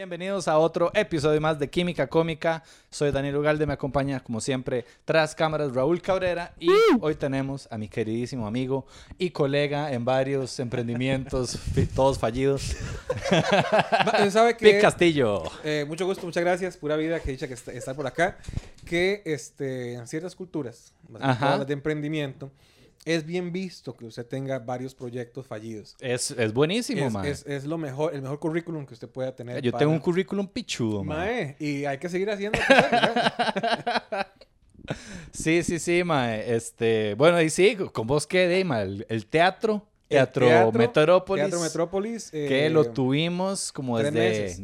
Bienvenidos a otro episodio más de Química Cómica. Soy Daniel Ugalde, me acompaña como siempre tras cámaras Raúl Cabrera. Y hoy tenemos a mi queridísimo amigo y colega en varios emprendimientos, todos fallidos, Va- ¿Sabe Pic que Castillo. eh, mucho gusto, muchas gracias, pura vida, que dicha que está, estar por acá, que este, en ciertas culturas, más Ajá. las de emprendimiento, es bien visto que usted tenga varios proyectos fallidos. Es, es buenísimo, Es, mae. es- es lo mejor, el mejor currículum que usted pueda tener. Yo para- tengo un currículum pichudo, mae. Mae, y hay que seguir haciendo. Sí, sí, sí, mae. Este, bueno, y sí, con vos qué, de, mae, el, el teatro, teatro, teatro, Metrópolis, Teatro Metrópolis. que eh, lo tuvimos como desde... meses.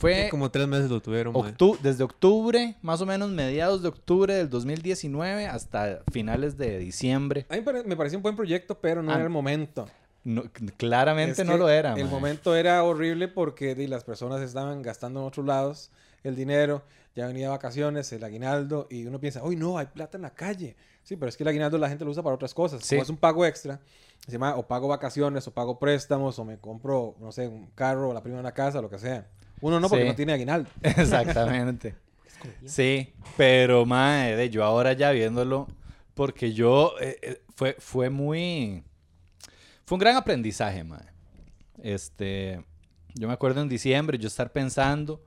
Fue como tres meses lo tuvieron, octu- desde octubre, más o menos mediados de octubre del 2019 hasta finales de diciembre. A mí me pare- me pareció un buen proyecto, pero no Ah, era el momento. No- claramente Es no lo era. El momento era horrible porque di, las personas estaban gastando en otros lados el dinero, ya venía vacaciones, el aguinaldo, y uno piensa, uy, no, hay plata en la calle. Sí, pero es que el aguinaldo la gente lo usa para otras cosas. Sí. Como es un pago extra, se llama o pago vacaciones, o pago préstamos, o me compro, no sé, un carro, o la prima de una casa, lo que sea. Uno no, porque Sí. no tiene aguinaldo. Exactamente. Sí, pero mae, de yo ahora ya viéndolo, porque yo eh, eh, fue, fue muy. Fue un gran aprendizaje, mae. Este. Yo me acuerdo en diciembre, yo estar pensando.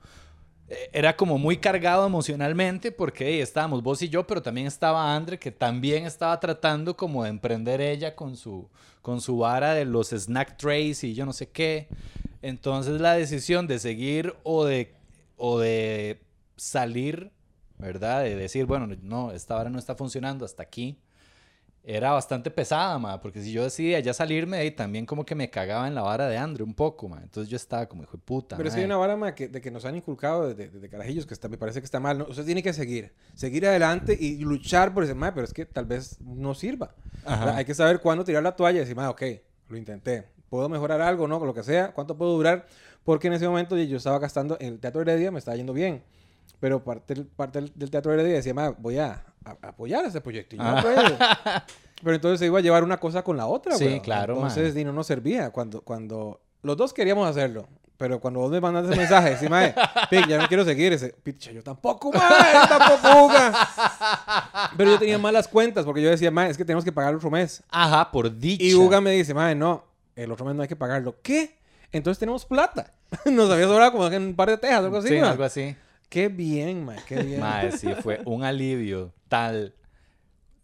eh, Era como muy cargado emocionalmente porque hey, estábamos vos y yo, pero también estaba Andre, que también estaba tratando como de emprender ella con su, con su vara de los snack trays y yo no sé qué. Entonces la decisión de seguir o de, o de salir, ¿verdad? De decir, bueno, no, esta vara no está funcionando hasta aquí, era bastante pesada, ma, porque si yo decidía ya salirme, ahí también como que me cagaba en la vara de Andre un poco, ma. Entonces yo estaba como, hijo de puta. Pero es que hay mae". una vara ma, que, de que nos han inculcado desde, desde carajillos, que está, me parece que está mal. ¿no? Usted tiene que seguir, seguir adelante y luchar por ese mae, pero es que tal vez no sirva. Hay que saber cuándo tirar la toalla y decir, mae, ok, lo intenté. ¿Puedo mejorar algo, no? Lo que sea, ¿cuánto puedo durar? Porque en ese momento yo estaba gastando en el Teatro Heredia, me estaba yendo bien. Pero parte, parte del, Teatro Heredia decía, voy a, a- apoyar ese proyecto. Y yo, Ah. pues, pero entonces se iba a llevar una cosa con la otra, Sí, weón. claro. Entonces, di, no servía. Cuando, cuando los dos queríamos hacerlo, pero cuando vos me mandaste ese mensaje, decís, mae, Pic, ya no quiero seguir ese. Picha, yo tampoco, mae, tampoco, Uga. Pero yo tenía malas cuentas porque yo decía, mae, es que tenemos que pagar otro mes. Ajá, por dicha. Y Uga me dice, mae, no, el otro mes no hay que pagarlo. ¿Qué? Entonces tenemos plata. Nos había sobrado como en un par de tejas, algo así, Sí, algo así. Qué bien, mae, qué bien. Mae, sí, fue un alivio tal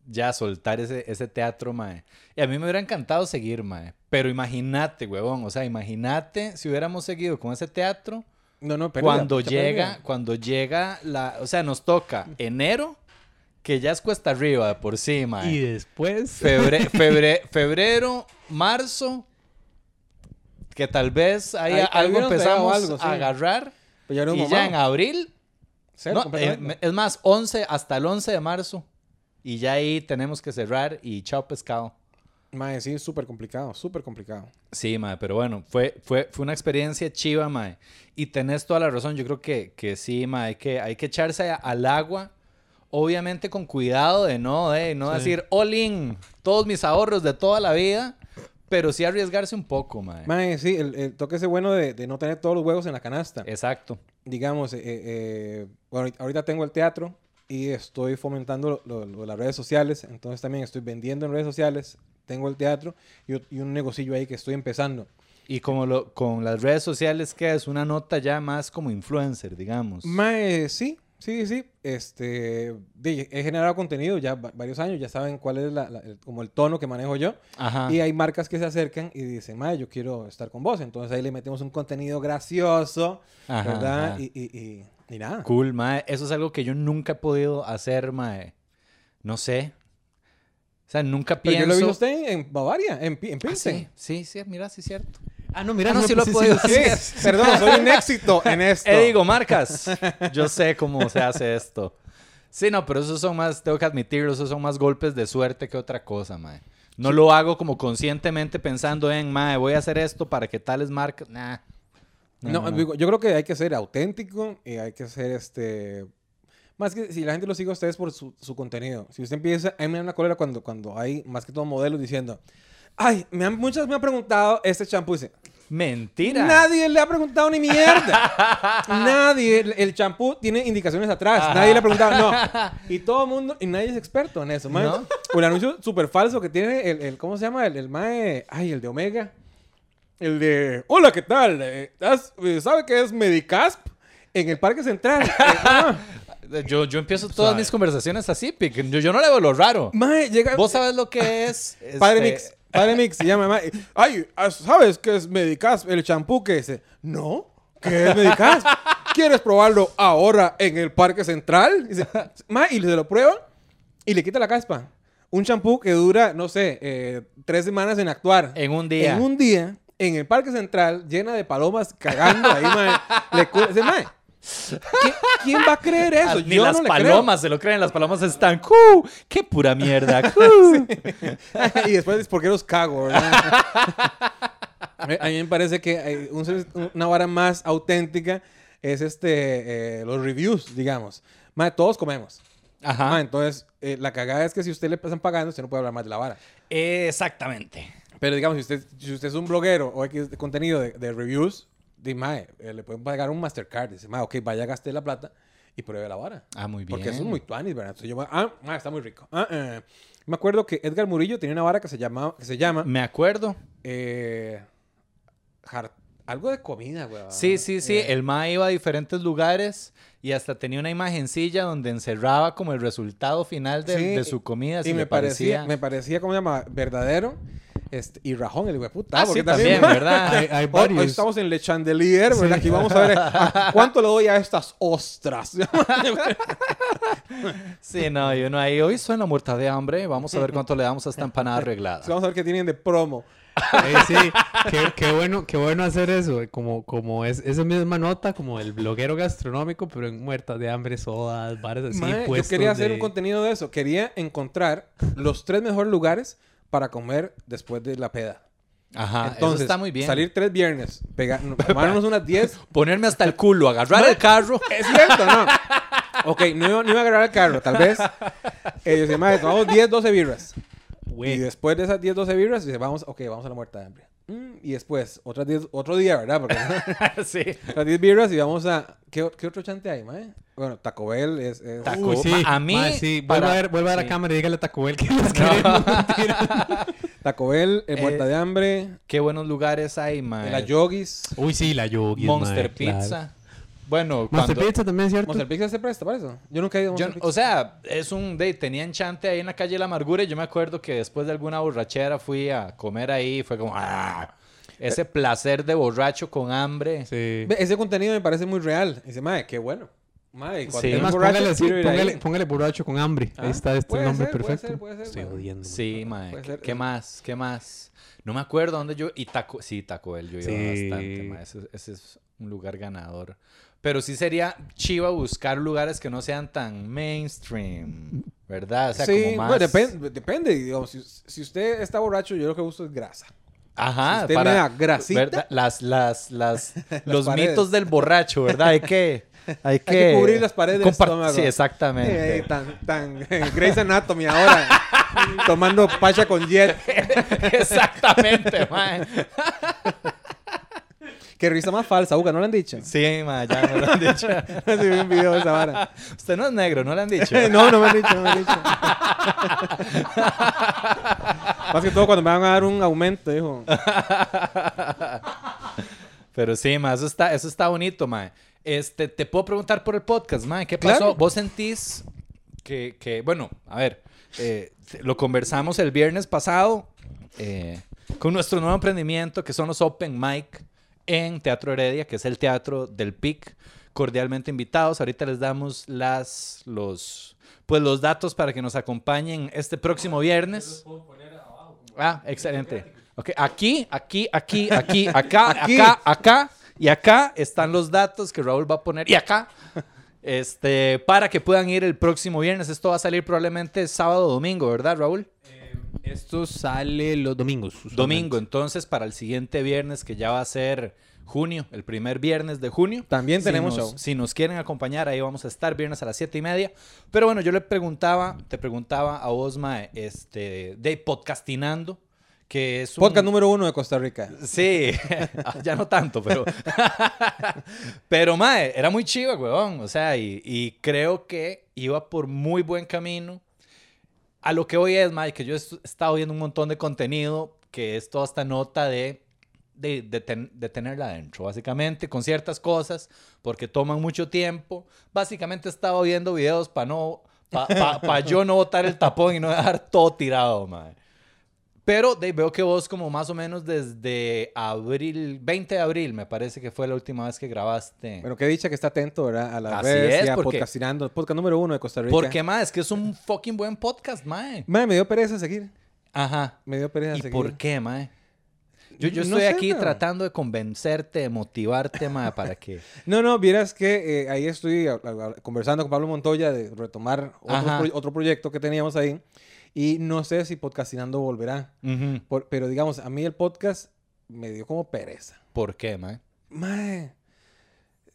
ya soltar ese, ese teatro, mae. Y a mí me hubiera encantado seguir, mae. Pero imagínate, huevón, o sea, imagínate si hubiéramos seguido con ese teatro No, no, pérdida, cuando llega, pérdida. cuando llega la, o sea, nos toca enero, que ya es cuesta arriba de por sí, mae. Y después... Febre- febre- febrero, marzo, que tal vez ahí, Ahí- ahí algo pegado empezamos algo, sí. a agarrar. Pues ya Y ya en abril, Cero, no, completamente. eh, es más, 11, hasta el 11 de marzo. Y ya ahí tenemos que cerrar y chao pescado. Mae, sí, súper complicado, súper complicado. Sí, mae, pero bueno, fue, fue, fue una experiencia chiva, mae. Y tenés toda la razón, yo creo que, que sí, mae, hay que, hay que echarse a- al agua, obviamente con cuidado de no, de no Sí. decir all in, todos mis ahorros de toda la vida, pero sí arriesgarse un poco, mae. Mae, sí, el, el toque ese bueno de, de no tener todos los huevos en la canasta. Exacto. Digamos, eh, eh, bueno, ahorita- tengo el teatro y estoy fomentando lo- lo- lo- las redes sociales, entonces también estoy vendiendo en redes sociales, tengo el teatro y, un negocillo ahí que estoy empezando. Y como lo, con las redes sociales, que es una nota ya más como influencer, digamos. Mae, sí, sí, sí. Este, he generado contenido ya va- varios años, ya saben cuál es la- la- el- como el tono que manejo yo. Ajá. Y hay marcas que se acercan y dicen, Mae, yo quiero estar con vos. Entonces ahí le metemos un contenido gracioso, Ajá, ¿verdad? ajá. Y, y, y, y nada. Cool, mae. Eso es algo que yo nunca he podido hacer, mae. No sé. O sea, nunca Pero pienso... yo lo vi usted en Bavaria, en Ah, Pilsen. sí, sí, sí, mira, sí es cierto. Ah, no, mira, Ah, no, sí lo he sí, podido sí, Sí, hacer. perdón, soy un éxito en esto. Eh, digo, marcas. Yo sé cómo se hace esto. Sí, no, pero esos son más, tengo que admitirlo, esos son más golpes de suerte que otra cosa, mae. No lo hago como conscientemente pensando en, mae, voy a hacer esto para que tales marcas... Nah. No, digo, yo creo que hay que ser auténtico y hay que ser este. Más que si la gente lo sigue a ustedes por su, su contenido. Si usted empieza, a mí me da una cólera cuando, cuando hay más que todo modelos diciendo, ay, me han, muchas me han preguntado este champú. Mentira. Nadie le ha preguntado ni mierda. nadie. El- champú tiene indicaciones atrás. Nadie le ha preguntado. No. Y todo el mundo. Y nadie es experto en eso. O el anuncio súper falso que tiene el, el- ¿Cómo se llama? El, el mae. Ay, el de Omega. El de. Hola, ¿qué tal? Eh, ¿has- eh, ¿Sabe qué es Medicasp? En el Parque Central. Eh, ah. Yo, yo empiezo todas mis conversaciones así, pic. Yo, yo no le veo lo raro. Mae, llega. ¿Vos sabes lo que es? Padre este, Mix. Padre Mix se llama. mae. Ay, ¿sabes qué es Medicasp? El champú que dice. No. ¿Qué es Medicasp? ¿Quieres probarlo ahora en el Parque Central? Mae, y se lo prueba y le quita la caspa. Un champú que dura, no sé, eh, tres semanas en actuar. En un día. En un día, en el Parque Central, llena de palomas cagando ahí, mae. Le dice, mae, ¿qui- ¿quién va a creer eso? Ah, Ni Yo las no le creo. palomas se lo creen. Las palomas están. ¡cu! ¡Qué pura mierda! ¡cu! y después, ¿por qué los cago? verdad? a mí me parece que hay un- una vara más auténtica es este eh, los reviews, digamos. Todos comemos. Ajá. Mae, entonces, eh, la cagada es que si usted le están pagando, usted no puede hablar más de la vara. Exactamente. Pero digamos, si usted, si usted es un bloguero o X de contenido de, de reviews, di, mae, eh, le pueden pagar un Mastercard. Dice, mae, ok, vaya, gaste la plata y pruebe la vara. Ah, muy bien. Porque eso es muy tuanis, ¿verdad? Entonces yo, ah, ah, está muy rico. Ah, eh. Me acuerdo que Edgar Murillo tenía una vara que se llama, que se llama Me acuerdo. eh, algo de comida, güey. Sí, sí, sí. Eh, El ma iba a diferentes lugares y hasta tenía una imagencilla donde encerraba como el resultado final de, Sí, de su comida. Si y me parecía, parecía. me parecía, ¿cómo se llama? Verdadero. Este, y rajón, el hijo de puta. Ah, porque sí, también, ¿verdad? Hay, hay Hoy, varios. hoy estamos en Le Chandelier, ¿verdad? Aquí vamos a ver ah, cuánto le doy a estas ostras. Sí, no, y uno ahí, hoy suena muerta de hambre. Vamos a ver cuánto le damos a esta empanada arreglada. vamos a ver qué tienen de promo. Eh, sí, qué, qué bueno, qué bueno hacer eso. eh, Como, como es esa misma nota, como el bloguero gastronómico, pero en muertas de hambre, sodas, bares así. Mae, yo quería hacer de- un contenido de eso. Quería encontrar los tres mejores lugares para comer después de la peda. Ajá, Entonces, eso está muy bien. salir tres viernes, pegar, tomarnos unas 10 Ponerme hasta el culo, agarrar el carro. Es cierto, ¿no? Ok, no iba, no iba a agarrar el carro, tal vez. Eh, yo decía, tomamos 10, 12 birras. Güey, Y después de esas 10, 12 birras, dice, vamos, ok, vamos a la muerta de hambre. Mm, y después, otras 10, otro día, ¿verdad? Porque sí. otras 10 birras y vamos a... ¿Qué, qué otro chante hay, mae? Bueno, Taco Bell es... es- Taco- Uy, sí. A mí, Ma, sí. para- Vuelva a ver, vuelva a ver sí. a cámara y dígale a Taco Bell que les queremos. Taco Bell, el Eh, Muerta de Hambre, Qué buenos lugares hay, man. la Yogis. Uy, sí, la Yogi. Monster Pizza. Bueno, Monster cuando... Pizza también, ¿cierto? Monster Pizza se presta para eso. Yo nunca he ido a Yo- Monster Pizza. o sea, es un de tenían chante ahí en la calle La Amargura y yo me acuerdo que después de alguna borrachera fui a comer ahí y fue como ¡ah! ese placer de borracho con hambre. Sí. Ese contenido me parece muy real. Y dice, madre, qué bueno. Madre, cuando Sí. estoy Es más, borracho, póngale, ahí. póngale, póngale borracho con hambre. Ah, Ahí está este puede nombre ser, puede perfecto. ser, puede ser, Estoy odiando. Sí, mae. Puede ¿Qué, más? ¿Qué más? No me acuerdo dónde yo y Taco, sí, Taco Bell yo iba Sí. bastante, mae. Ese, ese es un lugar ganador. Pero sí sería chiva buscar lugares que no sean tan mainstream, ¿verdad? O sea, sí, como más bueno, depende, depende. Digamos, si, si usted está borracho, yo lo que gusto es grasa. Ajá, Si usted me da grasita. ¿verdad? Las, las, las, los paredes. mitos del borracho, ¿verdad? Hay que, hay que, que cubrir las paredes del compar- estómago. Sí, exactamente. Eh, tan, tan Grey's Anatomy ahora. tomando pacha con jet. exactamente, mae. Qué risa más falsa, Uga, ¿no le han dicho? Sí, mae, ya me lo han dicho. Sí, vi un video de esa vara. Usted no es negro, ¿no le han dicho? No, no me han dicho, no me han dicho. Más que todo cuando me van a dar un aumento, dijo. Pero sí, ma, eso está, eso está bonito, ma. Este, te puedo preguntar por el podcast, ma. ¿Qué Claro. pasó? ¿Vos sentís que, que bueno, a ver, eh, lo conversamos el viernes pasado eh, con nuestro nuevo emprendimiento que son los Open Mic en Teatro Heredia, que es el teatro del PIC. Cordialmente invitados. Ahorita les damos las, los, pues los datos para que nos acompañen este próximo viernes. Ah, excelente. Ok, aquí, aquí, aquí, aquí, acá, Aquí. acá, acá y acá están los datos que Raúl va a poner y acá. Este, para que puedan ir el próximo viernes. Esto va a salir probablemente sábado o domingo, ¿verdad, Raúl? Esto sale los domingos. Domingo, entonces para el siguiente viernes, que ya va a ser junio, el primer viernes de junio. También Si tenemos nos- show. Si nos quieren acompañar, ahí vamos a estar viernes a las siete y media. Pero bueno, yo le preguntaba, te preguntaba a vos, Mae, este, de podcastinando, que es un... Podcast número uno de Costa Rica. Sí, ya no tanto, pero... pero, mae, era muy chiva, weón. O sea, y, y creo que iba por muy buen camino. A lo que hoy es, mae, que yo he est- estado viendo un montón de contenido, que es toda esta nota de, de, de, ten- de tenerla adentro, básicamente, con ciertas cosas, porque toman mucho tiempo. Básicamente he estado viendo videos para no... Para yo no botar el tapón y no dejar todo tirado, mae. Pero de, veo que vos como más o menos desde abril, 20 de abril me parece que fue la última vez que grabaste. Bueno, qué dicha que está atento, ¿verdad? A las Así redes es, porque- podcastinando. Podcast número uno de Costa Rica. Porque, más es que es un fucking buen podcast, mae. Mae, me dio pereza seguir. Ajá. Me dio pereza ¿Y seguir. por qué, mae? Yo, yo No estoy sé, aquí pero- tratando de convencerte, de motivarte, mae, para que... No, no, vieras que eh, ahí estoy a- a- conversando con Pablo Montoya de retomar otro, pro- otro proyecto que teníamos ahí. Y no sé si podcastinando volverá. Por- pero digamos, a mí el podcast me dio como pereza. ¿Por qué, mae? Mae.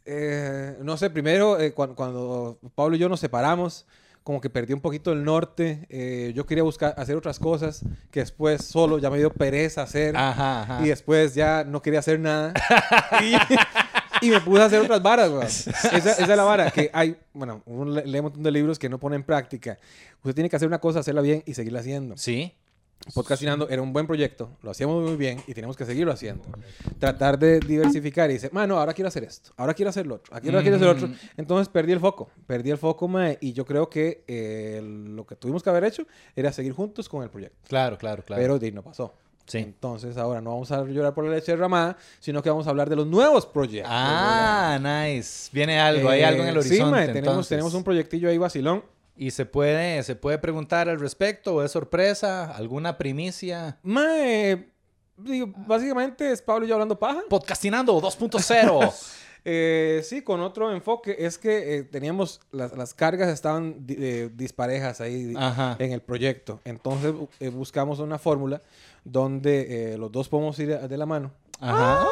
eh, no sé, primero eh, cuan- cuando, Pablo y yo nos separamos, como que perdí un poquito el norte. eh, yo quería buscar hacer otras cosas que después solo ya me dio pereza hacer. Ajá, ajá. Y después ya no quería hacer nada. y, y me puse a hacer otras varas, güey. Esa, esa es la vara que hay. Bueno, uno le- lee un montón de libros que no pone en práctica. Usted tiene que hacer una cosa, hacerla bien y seguirla haciendo. Sí. Podcastinando era un buen proyecto, lo hacíamos muy bien y tenemos que seguirlo haciendo. Tratar de diversificar y decir, no, ahora quiero hacer esto, ahora quiero hacer lo otro, aquí ahora quiero hacer lo otro. Mm. Entonces perdí el foco, perdí el foco, mae, y yo creo que eh, lo que tuvimos que haber hecho era seguir juntos con el proyecto. Claro, claro, claro. Pero di, no pasó. Sí. Entonces ahora no vamos a llorar por la leche derramada, sino que vamos a hablar de los nuevos proyectos. Ah, nice. Viene algo, hay Eh, algo en el Sí, horizonte. mae, tenemos, entonces. tenemos un proyectillo ahí vacilón. ¿Y se puede, se puede preguntar al respecto? ¿O es sorpresa? ¿Alguna primicia? Mae, digo, básicamente es Pablo y yo hablando paja. Podcastinando 2.0. Eh, sí, con otro enfoque. Es que eh, teníamos, las, las cargas estaban eh, disparejas ahí Ajá. en el proyecto. Entonces eh, buscamos una fórmula donde los dos podemos ir de la mano. Ajá.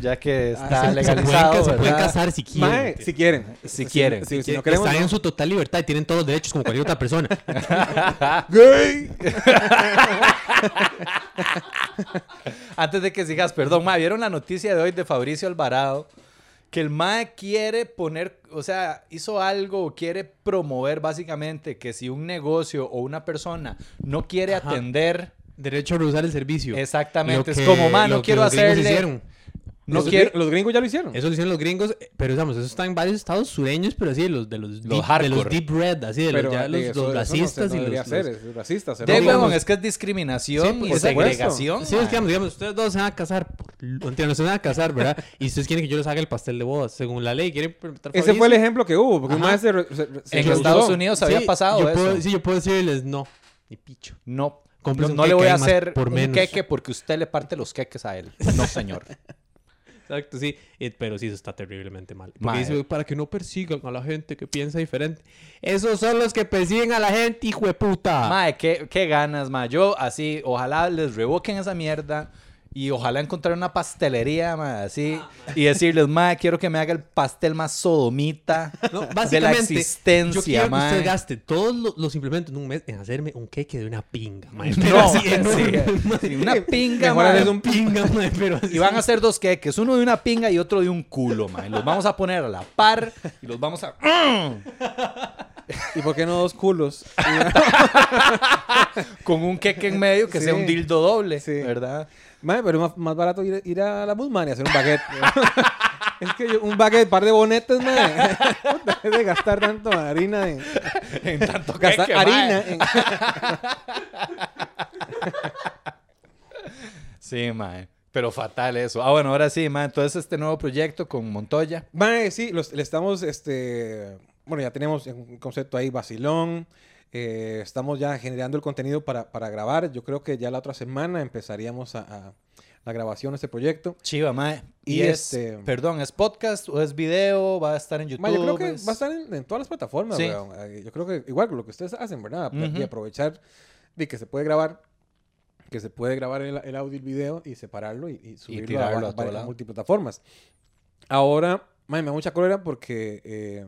Ya que Ah, está Se pueden, legalizado, se pueden casar si quieren. Mae, si quieren. Si quieren. Si, si Que no queremos, están no. en su total libertad y tienen todos los derechos como cualquier otra persona. ¡Gay! Antes de que sigas, perdón, ma, ¿vieron la noticia de hoy de Fabricio Alvarado? Que el MAE quiere poner, o sea, hizo algo, quiere promover básicamente que si un negocio o una persona no quiere Ajá. atender, Derecho a rehusar el servicio. exactamente, Lo es que- como, ma, no quiero hacerle, hicieron. No los, quiero, gring- los gringos ya lo hicieron. Eso lo hicieron los gringos, eh, pero digamos, eso está en varios estados sureños, pero así de los de los, Los deep, de los deep red, así de Pero los, ya los, eso- los no racistas no y los, ser, los- es racista. de digamos- huevón, es que es discriminación Sí, y segregación. Sí, es que digamos, digamos, ustedes dos se van a casar, no se van a casar, ¿verdad? Y ustedes quieren que yo les haga el pastel de bodas, según la ley, quieren Ese fue el ejemplo que hubo, porque se, se- se En rehusó. Estados Unidos había pasado yo eso. Puedo, sí, yo puedo decirles no, ni picho. No, no, le voy a más hacer por un menos. queque porque usted le parte los queques a él. No, señor. Exacto, sí. Pero sí, eso está terriblemente mal. Porque Mae. dice, para que no persigan a la gente que piensa diferente. Esos son los que persiguen a la gente, hijo de puta. Mae, qué, qué ganas, mae. Yo así, ojalá les revoquen esa mierda y ojalá encontrar una pastelería, mae, así. Y decirles, mae, quiero que me haga el pastel más sodomita No, de la existencia, yo quiero que mae. usted gaste todos lo- los implementos en un mes en hacerme un queque de una pinga, mae. No, sí, sí, una pinga, mae. haces un pinga, pero así. Y van a hacer dos queques, uno de una pinga y otro de un culo, mae. Los vamos a poner a la par y los vamos a... ¿Y por qué no dos culos? Con un queque en medio que Sí. sea un dildo doble, Sí. ¿verdad? Mae, pero es más, más barato ir, ir a la Busman y hacer un baguette. es que yo- un baguette, par de bonetes, es de gastar tanto harina en... En tanto Gastar harina en... Sí, mae. Pero fatal eso. Ah, bueno, ahora sí, mae. Entonces este nuevo proyecto con Montoya. Mae, sí, los- le estamos, este... Bueno, ya tenemos un concepto ahí, vacilón. Eh, estamos ya generando el contenido para, para grabar. Yo creo que ya la otra semana empezaríamos a, a- la grabación de este proyecto. Chiva, mae. Y, Y es, este- perdón, ¿es podcast o es video? ¿Va a estar en YouTube? Mae, yo creo que es- va a estar en, en todas las plataformas, Sí. weón. Eh, Yo creo que igual con lo que ustedes hacen, ¿verdad? Y Ujú. aprovechar de que se puede grabar, que se puede grabar el, el audio y el video y separarlo y, y subirlo a, va- a todo varias lado. multiplataformas. Ahora, mae, me da mucha cólera porque eh,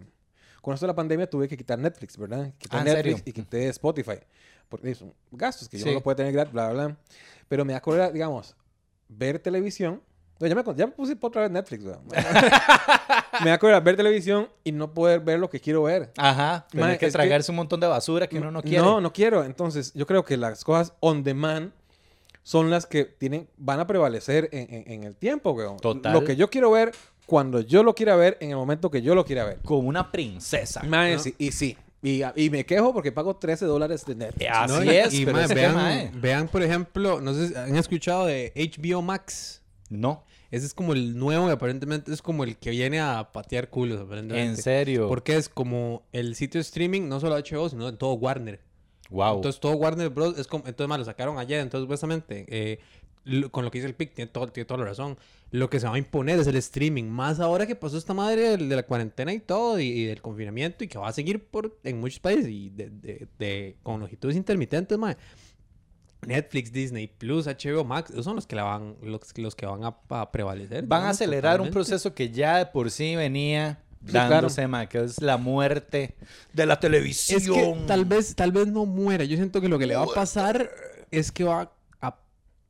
con esto de la pandemia tuve que quitar Netflix, ¿verdad? Quité Ah, ¿en Netflix serio? y quité Spotify. Porque son gastos que yo Sí. no lo puedo tener gratis, bla, bla, bla. Pero me da cólera, digamos, ver televisión. No, ya, me, ya me puse otra vez Netflix, weón. me da cólera ver televisión y no poder ver lo que quiero ver. Ajá. Tener que es que- tragarse un montón de basura que uno no quiere. No, no quiero. Entonces, yo creo que las cosas on demand son las que tienen, van a prevalecer en, en- en el tiempo, weón. Total. Lo que yo quiero ver, cuando yo lo quiera ver, en el momento que yo lo quiera ver. Como una princesa. Mae, ¿no? sí, y sí. Y, y me quejo porque pago 13 dólares de Netflix. Así ¿no? Y- es, y, pero mae, es que, vean, vean, por ejemplo, no sé si han escuchado de HBO Max. No. Ese es como el nuevo y aparentemente es como el que viene a patear culos, aparentemente. En serio. Porque es como el sitio de streaming, no solo HBO, sino en todo Warner. Wow. Entonces todo Warner Bros. es como, entonces más lo sacaron ayer, entonces supuestamente, eh, con lo que dice el PIC, tiene, todo, tiene toda la razón. Lo que se va a imponer es el streaming, más ahora que pasó esta madre de, la cuarentena y todo, y, y del confinamiento, y que va a seguir por, en muchos países, y de, de- de- con longitudes intermitentes, mae. Netflix, Disney Plus, HBO Max, esos son los que la van, los, los que van a, a prevalecer. Van a acelerar un proceso que ya de por sí venía Sí, dándose, mae, que es la muerte de la televisión. Es que tal vez, tal vez no muera. Yo siento que lo que le va a pasar es que va a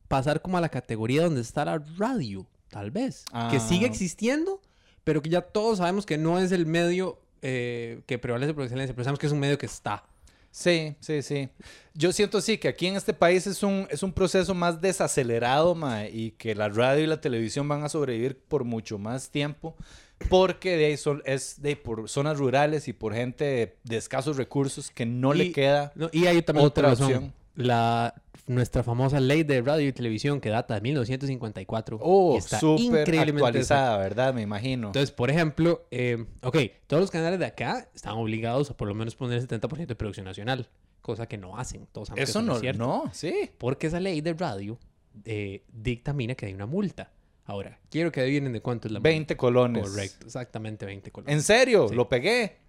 pasar como a la categoría donde está la radio, tal vez. Que Ah. sigue existiendo, pero que ya todos sabemos que no es el medio eh, que prevalece por excelencia, pero sabemos que es un medio que está. Sí, sí, sí. Yo siento sí que aquí en este país es un, es un proceso más desacelerado, y que la radio y la televisión van a sobrevivir por mucho más tiempo, porque de ahí son, es de por zonas rurales y por gente de, de escasos recursos que no le queda. No, y hay también otra, Otra opción. La, nuestra famosa ley de radio y televisión que data de 1954. Oh, y está increíblemente actualizada, ¿verdad? Me imagino. Entonces, por ejemplo, eh, ok, todos los canales de acá están obligados a por lo menos poner el 70% de producción nacional, cosa que no hacen. Todos Eso no, es cierto. no, sí. Porque esa ley de radio eh, dictamina que hay una multa. Ahora, quiero que adivinen de cuánto es la 20 colones. multa. Correcto, exactamente 20 colones. ¿En serio? Sí. Lo pegué.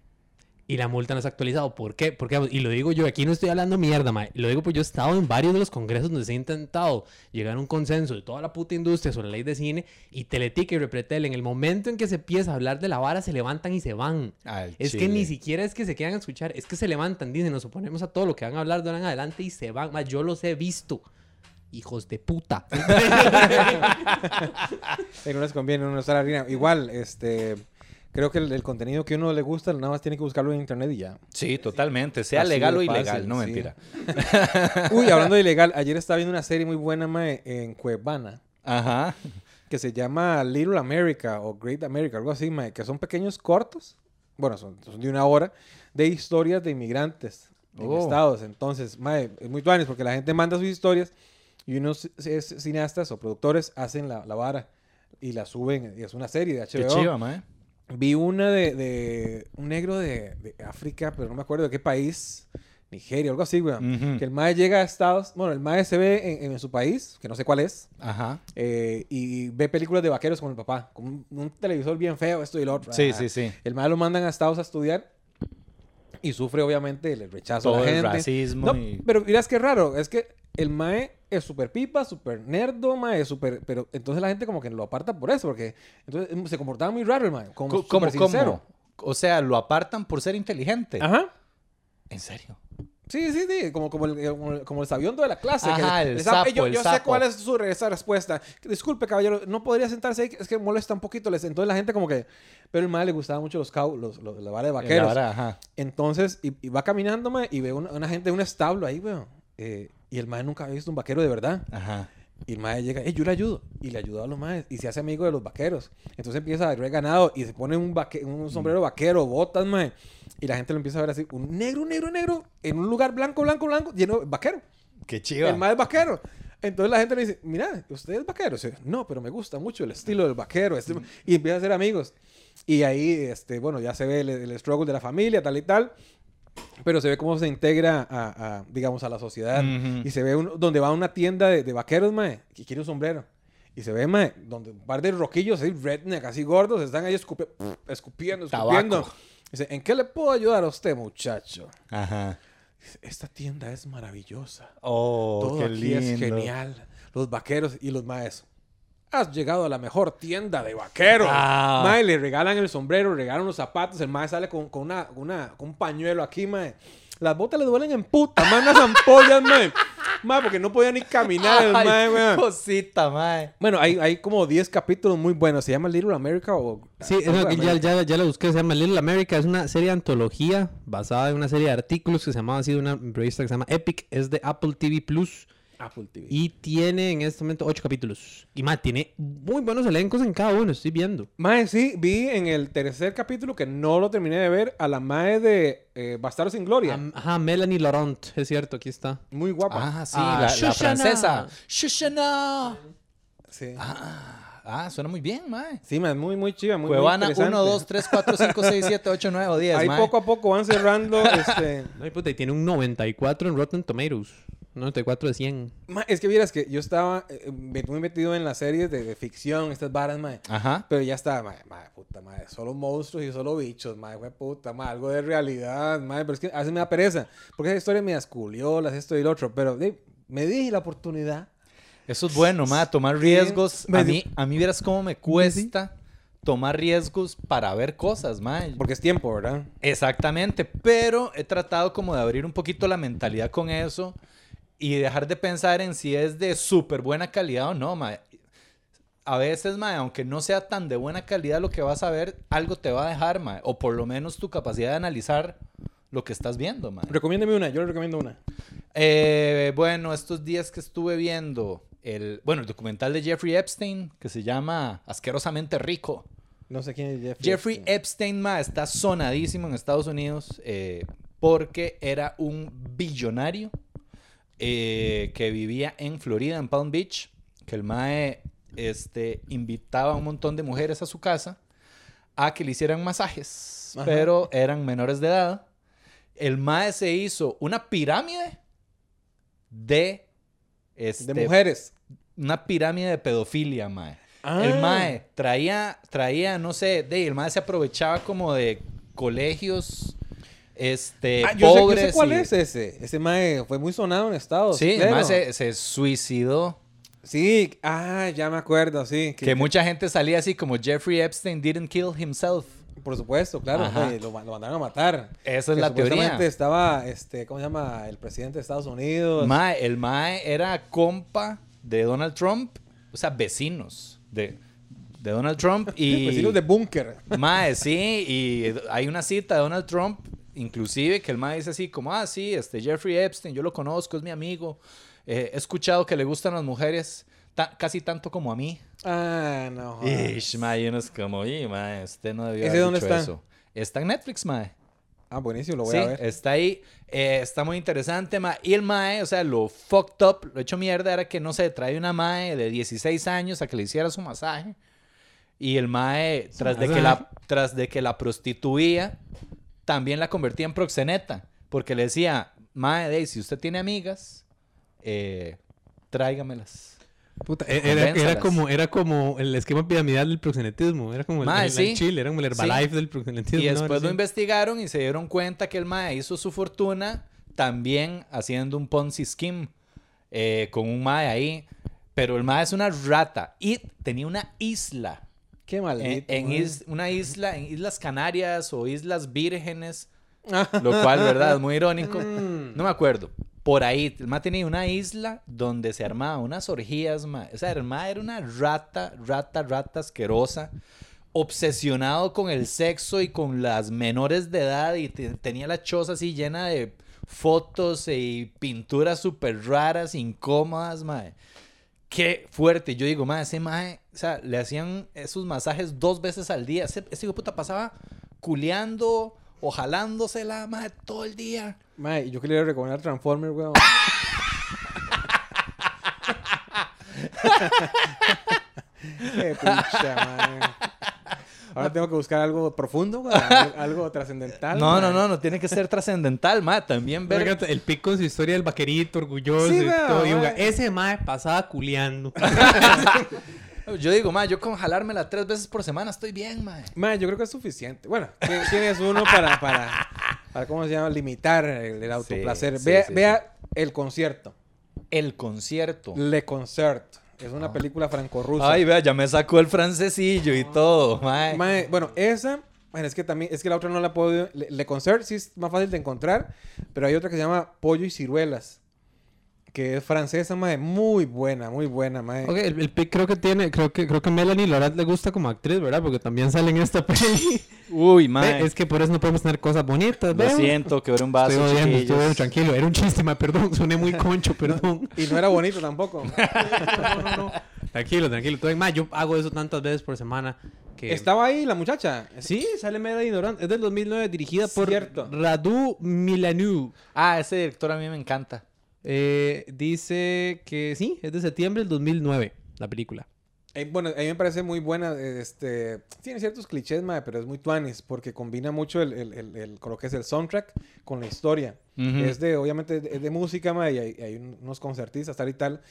Y la multa no se ha actualizado. ¿Por qué? Porque, y lo digo yo, aquí no estoy hablando mierda, mae. Lo digo porque yo he estado en varios de los congresos donde se ha intentado llegar a un consenso de toda la puta industria sobre la ley de cine y Teletica y Repretel, en el momento en que se empieza a hablar de la vara, se levantan y se van. Al Es que ni siquiera es que se quieran a escuchar, es que se levantan, dicen, nos oponemos a todo lo que van a hablar de ahora en adelante y se van. Mae, yo los he visto. Hijos de puta. No les conviene uno estar harina. Igual, este... Creo que el, el contenido que uno le gusta, nada más tiene que buscarlo en internet y ya. Sí, totalmente. Sea Así legal o ilegal, no sí. mentira. Uy, hablando de ilegal, ayer estaba viendo una serie muy buena mae, en Cuevana Ajá. que se llama Little America o Great America, algo así, mae, que son pequeños cortos, bueno, son, son de una hora, de historias de inmigrantes en Oh. estados. Entonces, mae, es muy tuanis porque la gente manda sus historias y unos cineastas o productores hacen la, la vara y la suben y es una serie de HBO. Qué chiva, mae. Vi una de, de un negro de, de África, pero no me acuerdo de qué país, Nigeria, algo así, güey. Que el mae llega a Estados, bueno, el mae se ve en, en su país, que no sé cuál es, Ajá. eh, y ve películas de vaqueros con el papá, con un, un televisor bien feo, esto y lo otro. Sí, sí, sí. El mae lo mandan a Estados a estudiar y sufre obviamente el rechazo Todo de la el gente. racismo No, y... pero miras qué raro, es que el mae es súper pipa, súper nerdo, mae, es súper... Pero entonces la gente como que lo aparta por eso, porque entonces em, se comportaba muy raro el mae, como Co- ¿Cómo, cómo? O sea, lo apartan por ser inteligente. Ajá. ¿En serio? Sí, sí, sí, como, como, el, como, el- como el sabiondo de la clase. Ajá, que el sabe, sapo, yo el yo sé sapo. cuál es su esa respuesta. Disculpe, caballero, no podría sentarse ahí, es que molesta un poquito. les- Entonces la gente como que... Pero el mae le gustaba mucho los cow, los, los- la vara de vaqueros. La vara, ajá. Entonces, y, y va caminando, mae, y ve una, una gente en un establo ahí, weón. Eh, y el mae nunca había visto un vaquero de verdad. Ajá. Y el mae llega, hey, yo le ayudo. Y le ayuda a los maes. Y se hace amigo de los vaqueros. Entonces empieza a agarrar ganado y se pone un, vaque- un sombrero vaquero, botas, mae. Y la gente lo empieza a ver así, un negro, negro, negro, en un lugar blanco, blanco, blanco, lleno de vaquero. Qué chiva. El mae es vaquero. Entonces la gente le dice, mira, ¿usted es vaquero? No, pero me gusta mucho el estilo del vaquero. este-". Y empieza a ser amigos. Y ahí, este, bueno, ya se ve el, el struggle de la familia, tal y tal. Pero se ve cómo se integra a, a, digamos, a la sociedad. Y se ve un- donde va a una tienda de, de vaqueros, mae, que quiere un sombrero. Y se ve, mae, donde un par de roquillos, así, redneck, así gordos, están ahí escupi- escupiendo, escupiendo. Tabaco. Dice, ¿en qué le puedo ayudar a usted, muchacho? Ajá. Dice, Esta tienda es maravillosa. Oh, Todo qué aquí lindo. es genial. Los vaqueros y los maes. has llegado a la mejor tienda de vaqueros. Ah. Mae, le regalan el sombrero, regalan los zapatos, el mae sale con, con una, una- con un pañuelo aquí, mae. Las botas le duelen en puta, mae, unas ampollas, mae. Mae, porque no podía ni caminar el mae, qué weón. cosita, mae. Bueno, hay, hay como 10 capítulos muy buenos. Se llama Little America o... Sí, que ya, ya, ya lo busqué, se llama Little America, es una serie de antología basada en una serie de artículos que se llamaba así de una revista que se llama Epic, es de Apple TV Plus Apple TV. y tiene en este momento ocho capítulos. Y más, tiene muy buenos elencos en cada uno, estoy viendo. Mae, sí, vi en el tercer capítulo que no lo terminé de ver a la mae de eh, Bastardo sin Gloria. Am- Ajá, Melanie Laurent, es cierto, aquí está. muy guapa. Ah, sí, Ah, la, la Shoshana. francesa. Shoshana. Sí. Ah, ah, suena muy bien, mae. Sí, mae, muy, muy chiva, muy, muy Cuevana interesante. 1, 2, 3, 4, 5, 6, 7, 8, 9 o 10, Ahí mae. poco a poco van cerrando, este... Ay, puta, y tiene un 94 en Rotten Tomatoes. 94 de 100. mae, es que vieras que yo estaba eh, me- muy metido en las series de, de ficción, estas varas, mae. Ajá. Pero ya está, mae, mae, puta, mae, solo monstruos y solo bichos, mae, fue puta, mae, algo de realidad, mae, pero es que a veces me da pereza, porque esa historia me asculiolas, esto y lo otro, pero eh, me di la oportunidad. Eso es bueno, mae, tomar riesgos. A mí, a mí vieras cómo me cuesta tomar riesgos para ver cosas, mae. Porque es tiempo, ¿verdad? Exactamente, pero he tratado como de abrir un poquito la mentalidad con eso y dejar de pensar en si es de súper buena calidad o no, mae. A veces, mae, aunque no sea tan de buena calidad lo que vas a ver, algo te va a dejar, mae. O por lo menos tu capacidad de analizar lo que estás viendo, mae. Recomiéndeme una, yo le recomiendo una. Eh, bueno, estos días que estuve viendo el, bueno, el documental de Jeffrey Epstein que se llama Asquerosamente Rico. No sé quién es Jeffrey. Jeffrey Epstein, ma, está sonadísimo en Estados Unidos eh, porque era un billonario eh, que vivía en Florida, en Palm Beach, que el mae este, invitaba a un montón de mujeres a su casa a que le hicieran masajes, Ajá. pero eran menores de edad. El mae se hizo una pirámide de... Este, De mujeres. Una pirámide de pedofilia, mae. Ah. El MAE traía, traía, no sé, de, el MAE se aprovechaba como de colegios, este, Ah, yo, sé, yo pobres. sé cuál y- es ese. Ese mae fue muy sonado en Estados Sí, el claro. MAE se, se suicidó. Sí, ah, ya me acuerdo, sí. Que, mucha gente salía así como Jeffrey Epstein didn't kill himself. Por supuesto, claro. Oye, lo, ma- lo mandaron a matar. Esa es Que la teoría. estaba, este, ¿cómo se llama? El presidente de Estados Unidos. MAE, el MAE era compa de Donald Trump, o sea, vecinos de, de Donald Trump y... Vecinos de búnker. Mae, sí, y hay una cita de Donald Trump, inclusive, que el Mae dice así como, ah, sí, este Jeffrey Epstein, yo lo conozco, es mi amigo, eh, he escuchado que le gustan las mujeres ta- casi tanto como a mí. Ah, no. Ish, Mae, uno es como, y Mae, usted no debió ¿Ese haber dónde dicho está? eso". Está en Netflix, Mae. Ah, buenísimo, lo voy Sí, a ver. está ahí. eh, está muy interesante, mae. Y el mae, o sea, lo fucked up, lo hecho mierda era que, no sé, trae una mae de 16 años a que le hiciera su masaje. Y el mae, tras de, que la, tras de que la prostituía, también la convertía en proxeneta. Porque le decía, mae, si usted tiene amigas, eh, tráigamelas. Puta, e- era, como, era como el esquema piramidal del proxenetismo. Era como el, Mae, el- sí. el Chile, era como el Herbalife del proxenetismo. Y después lo investigaron y se dieron cuenta que el mae hizo su fortuna también haciendo un Ponzi scheme eh, con un mae ahí. Pero el mae es una rata y tenía una isla. Qué En, maldito. en is- una isla, en Islas Canarias o Islas Vírgenes, Ah. lo cual, ¿verdad? Es muy irónico. Mm. No me acuerdo. Por ahí, el mae tenía una isla donde se armaban unas orgías, mae. O sea, el mae era una rata, rata, rata asquerosa. Obsesionado con el sexo y con las menores de edad. Y te- tenía la choza así llena de fotos y pinturas súper raras, incómodas, mae. Qué fuerte. Yo digo, mae, ese mae, o sea, le hacían esos masajes dos veces al día. Ese, ese hijo de puta pasaba culeando o jalándosela, mae, todo el día. Mae, yo quería recomendar Transformer, weón. Qué pucha, mae. Ahora tengo que buscar algo profundo, weón. Algo, algo trascendental. No, no, no, no tiene que ser trascendental, ma. También ver. el pico con su historia del vaquerito, orgulloso Sí, y todo. Y ese mae pasaba culeando. Yo digo, ma, yo con jalármela tres veces por semana estoy bien, ma. Mae, yo creo que es suficiente. Bueno, ¿quién, quién es uno para, para, para, ¿cómo se llama? Limitar el, el autoplacer. sí, vea sí, vea el concierto. El concierto. Le Concert. Es una película franco-rusa. Ay, vea, ya me sacó el francesillo y todo, mae. Mae, bueno, esa, bueno, es que también, es que la otra no la puedo, Le, Le Concert sí es más fácil de encontrar, pero hay otra que se llama Pollo y Ciruelas, que es francesa, mae, muy buena, muy buena, mae. Ok, el, el pick creo que tiene, creo que, creo que Melanie Lorat le gusta como actriz, ¿verdad? Porque también sale en esta peli. Uy, Ve, mae. Es que por eso no podemos tener cosas bonitas, Lo ¿ve? siento, que un vaso, Estoy odiando, estoy odiando, tranquilo. Era un chiste, ma, perdón. Soné muy concho, perdón. Y no era bonito tampoco. no, no, no. Tranquilo, tranquilo. Entonces, ma, yo hago eso tantas veces por semana que... Estaba ahí la muchacha. Sí, sale Melanie Lorat. Es del 2009, dirigida por. Radu Milanou. Ah, ese director a mí me encanta. Eh, dice que sí, es de septiembre del 2009, la película. Eh, bueno, a mí me parece muy buena. eh, Este, tiene ciertos clichés, mae, pero es muy tuanis porque combina mucho el, el, el, el- con lo que es el soundtrack con la historia. Ujú. Es de, obviamente, es de música, mae, y hay, hay un- unos concertistas, tal y tal.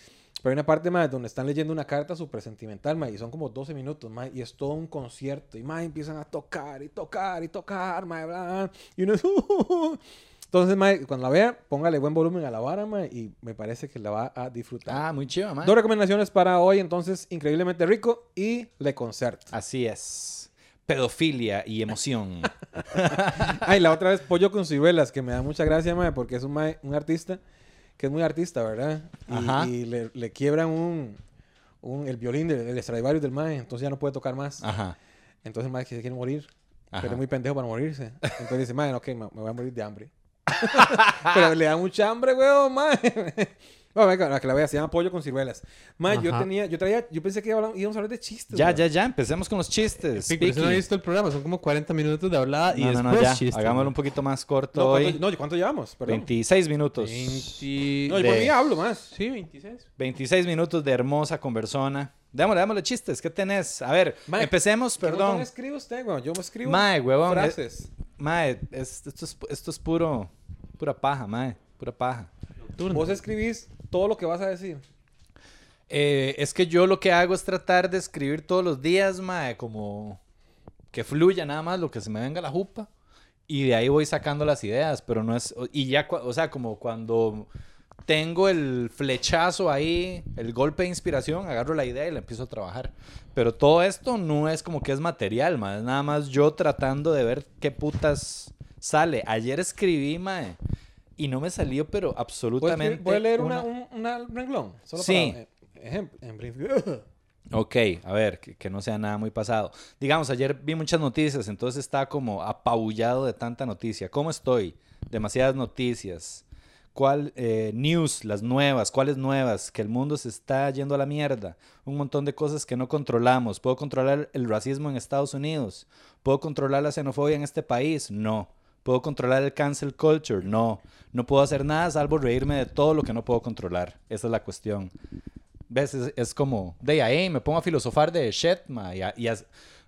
Pero hay una parte, mae, donde están leyendo una carta súper sentimental, mae, y son como 12 minutos, mae, y es todo un concierto. Y, mae, empiezan a tocar y tocar y tocar, mae, bla, bla, y uno es... Entonces, mae, cuando la vea, póngale buen volumen a la vara, mae, y me parece que la va a disfrutar. Ah, muy chido, mae. Dos recomendaciones para hoy, entonces, Increíblemente Rico y Le Concert. Así es. Pedofilia y emoción. Ay, la otra vez Pollo con ciruelas, que me da mucha gracia, mae, porque es un, mae- un artista que es muy artista, ¿verdad? Y, Ajá. y le, le quiebran un, un- el violín del el Stradivarius del mae, entonces ya no puede tocar más. Ajá. Entonces mae que se quiere morir, Ajá. pero es muy pendejo para morirse. Entonces dice, mae, ok, me voy a morir de hambre. pero le da mucha hambre, weón, mae. Bueno, venga, la que la vea, se llama Pollo con ciruelas. Mae, yo tenía, yo traía, yo pensé que íbamos íbamos a hablar de chistes. Ya, weón. ya, ya. Empecemos con los chistes. Sí, pero si no he visto el programa, son como 40 minutos de hablada y No, no, después no, ya. chistes, Hagámoslo un poquito más corto No, hoy. ¿cuánto, no, ¿cuánto llevamos? Perdón. 26 minutos. 20... No, yo por mí hablo más. Sí, 26. 26 minutos de hermosa conversona. Démosle, démosle chistes. ¿Qué tenés? A ver, Mae, empecemos, ¿Qué perdón. montón escribe usted, weón? Yo me escribo Mae, huevón. eh, frases. Mae, es- esto, es, esto es puro, pura paja, mae. Pura paja. Vos escribís todo lo que vas a decir. Eh, es que yo lo que hago es tratar de escribir todos los días, mae, como que fluya nada más lo que se me venga a la jupa. Y de ahí voy sacando las ideas, pero no es... Y ya, o sea, como cuando tengo el flechazo ahí, el golpe de inspiración, agarro la idea y la empiezo a trabajar. Pero todo esto no es como que es material. Es nada más yo tratando de ver qué putas sale. Ayer escribí, mae, y no me salió, pero ¿Puedes, absolutamente... ¿puedes leer una- una, un una- un renglón? Solo Sí. para, eh, ejemplo, en principio. Ok, a ver, que, que no sea nada muy pasado. Digamos, ayer vi muchas noticias, entonces estaba como apabullado de tanta noticia. ¿Cómo estoy? Demasiadas noticias. ¿Cuál eh, news, las nuevas? ¿Cuáles nuevas? Que el mundo se está yendo a la mierda. Un montón de cosas que no controlamos. ¿Puedo controlar el racismo en Estados Unidos? ¿Puedo controlar la xenofobia en este país? No. ¿Puedo controlar el cancel culture? No. No puedo hacer nada salvo reírme de todo lo que no puedo controlar. Esa es la cuestión. ¿Ves? Es, es como, de ahí me pongo a filosofar de shit, ma, y o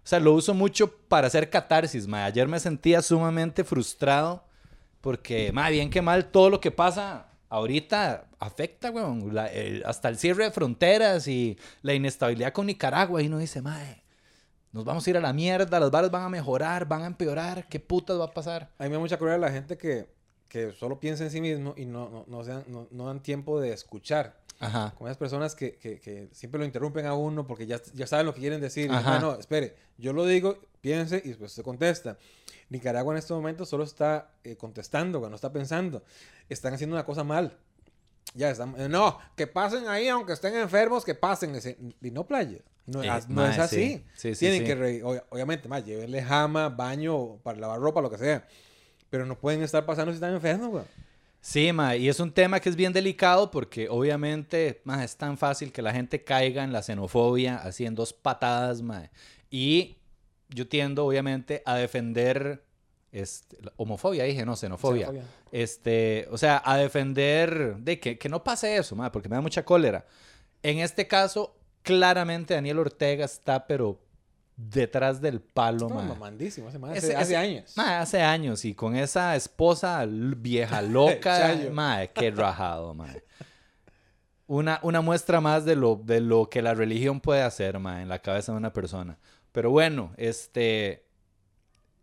sea, lo uso mucho para hacer catarsis, ma. Ayer me sentía sumamente frustrado porque, ma, bien que mal, todo lo que pasa ahorita afecta, weón. La- el- hasta el cierre de fronteras y la inestabilidad con Nicaragua. Y uno dice, ma, nos vamos a ir a la mierda, las balas van a mejorar, van a empeorar, ¿qué putas va a pasar? A mí me da mucha crueldad la gente que, que solo piensa en sí mismo y no, no, no, sean- no, no dan tiempo de escuchar. Ajá. Como esas personas que, que, que siempre lo interrumpen a uno porque ya, ya saben lo que quieren decir. Y, Ajá. "Ah, no, espere, yo lo digo, piense y después se contesta. Nicaragua en este momento solo está eh, contestando, no está pensando. Están haciendo una cosa mal. Ya están. eh, no, que pasen ahí, aunque estén enfermos, que pasen. Y no playa. No, Eh, es así. sí. Sí, sí, Tienen que, re- obvia- obviamente, más, llévenle jama, baño, para lavar ropa, lo que sea. Pero no pueden estar pasando si están enfermos, güey. Sí, ma, y es un tema que es bien delicado porque obviamente ma, es tan fácil que la gente caiga en la xenofobia así en dos patadas, ma. Y yo tiendo obviamente a defender este, homofobia, dije, no, xenofobia. Xenofobia. Este, o sea, a defender de que, que no pase eso, ma, porque me da mucha cólera. En este caso, claramente Daniel Ortega está, pero detrás del palo, No, ma. mamandísimo, hace, hace, años. Ma, hace años y con esa esposa vieja loca, Chayo. ma, qué rajado, ma. Una, una muestra más de lo, de lo que la religión puede hacer, ma, en la cabeza de una persona. Pero bueno, este,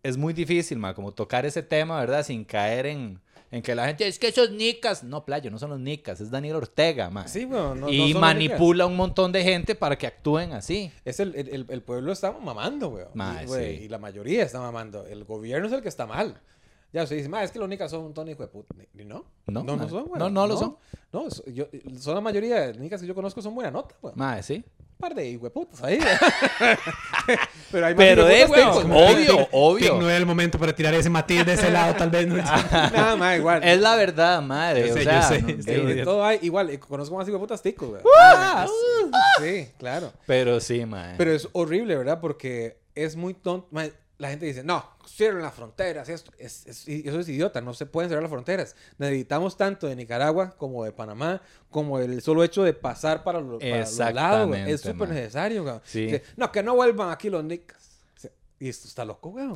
es muy difícil, ma, como tocar ese tema, ¿verdad? Sin caer en, en que la gente es que esos nicas. No, playo, no son los nicas, es Daniel Ortega, ma. Sí, weón. no- no y los manipula a un montón de gente para que actúen así. Es el, el, el- pueblo está mamando, weón. Ma, y, güey, sí. y la mayoría está mamando. El gobierno es el que está mal. Ya usted dice, ma, es que los nicas son un de hijo de puta. No. No, no, no son, weón. No, no lo son. No, yo, son la mayoría de nicas que yo conozco son buena nota, weón. Ma, sí. Par de hijo de putas ahí. Pero hay más Pero de ticos, weón. obvio, Pig obvio. no era el momento para tirar ese matiz de ese lado, tal vez. No Nada más, igual. Es la verdad, madre. Yo o sé, sea, yo sé, no- estoy Sí, jodiendo. de todo hay. Igual, eh, conozco más hijo de putas ticos, weón. Ah, Sí, claro. Pero sí, madre. Pero es horrible, ¿verdad? Porque es muy tonto. Ma, La gente dice, no, cierren las fronteras. Esto. Es, es- y eso es idiota, no se pueden cerrar las fronteras. Necesitamos tanto de Nicaragua como de Panamá, como el solo hecho de pasar para, lo- para los lados. güey. Es súper necesario. güey. Sí. Dice, No, que no vuelvan aquí los nicas. Y esto está loco, güey.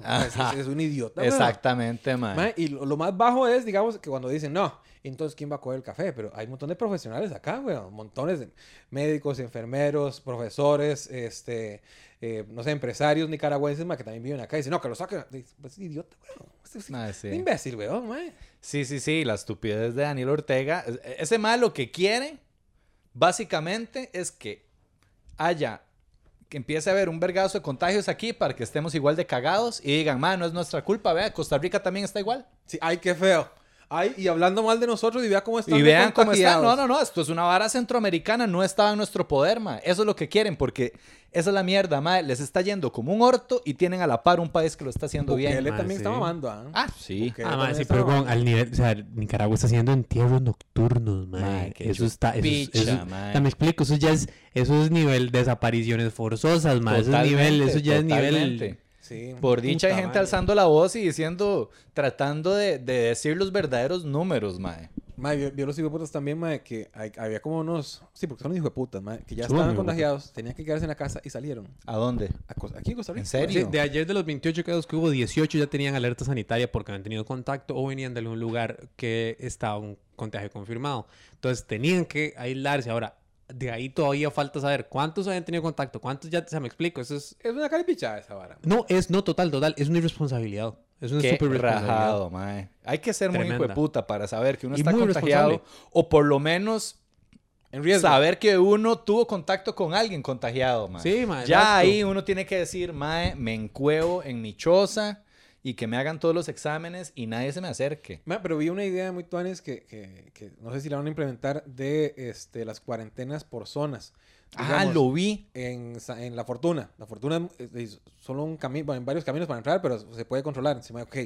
Es, un idiota. güey. Exactamente, madre. Ma, Y lo, lo más bajo es, digamos, que cuando dicen, no, entonces, ¿quién va a coger el café? Pero hay un montón de profesionales acá, güey. Montones de médicos, enfermeros, profesores, este, eh, no sé, empresarios nicaragüenses, ma, que también viven acá. Y dicen, no, que lo saquen. Pues idiota, güey. Es, es- Ma, sí. imbécil, güey. ma. Sí, sí, sí, la estupidez de Daniel Ortega. Es- Ese mal lo que quiere, básicamente, es que haya, que empiece a haber un vergazo de contagios aquí para que estemos igual de cagados y digan, man, no es nuestra culpa, vea, Costa Rica también está igual. Sí, ay, qué feo. Ay, y hablando mal de nosotros y vea cómo están Y vean cómo está. contagiados. No, no, no, esto es una vara centroamericana, no estaba en nuestro poder, ma. Eso es lo que quieren, porque esa es la mierda, ma. Les está yendo como un orto y tienen a la par un país que lo está haciendo bien. Bukele ma, también sí. está mamando, ¿ah? Ah, sí. Bukele Ah, sí, está pero con, al nivel, o sea, Nicaragua está haciendo entierros nocturnos, qué eso está, eso, es- chupicha, eso- me explico, eso ya es, eso es nivel desapariciones forzosas, mae. Eso es nivel, eso ya es nivel. Sí. Por dicha hay gente madre. alzando la voz y diciendo, tratando de, de decir los verdaderos números, mae. Mae, vio, vio los hijueputas también, mae, que hay- había como unos... Sí, porque son hijueputas, mae, que ya Son estaban hijueputas. contagiados, tenían que quedarse en la casa y salieron. ¿A dónde? a Cos- aquí en Costa Rica. ¿En serio? Sí, de ayer de los 28 casos que hubo, 18 ya tenían alerta sanitaria porque habían tenido contacto o venían de algún lugar que estaba un contagio confirmado. Entonces tenían que aislarse. Ahora, de ahí todavía falta saber cuántos habían tenido contacto, cuántos ya, o sea, me explico, eso es... Es una caripichada esa vara. No, es, no, total, total, es una irresponsabilidad. Es super responsabilidad. rajado, mae. Hay que ser muy hijo de puta para saber que uno Y está contagiado o por lo menos En riesgo. saber que uno tuvo contacto con alguien contagiado, mae. Sí, mae, Ya exacto. ahí uno tiene que decir, mae, me encuevo en mi choza y que me hagan todos los exámenes y nadie se me acerque. Ma, pero vi una idea muy tuanes que, que, que no sé si la van a implementar de este, las cuarentenas por zonas. ah, lo vi. En, en La Fortuna. La Fortuna es, es solo un camino, bueno, en varios caminos para entrar, pero se puede controlar. Encima, ok,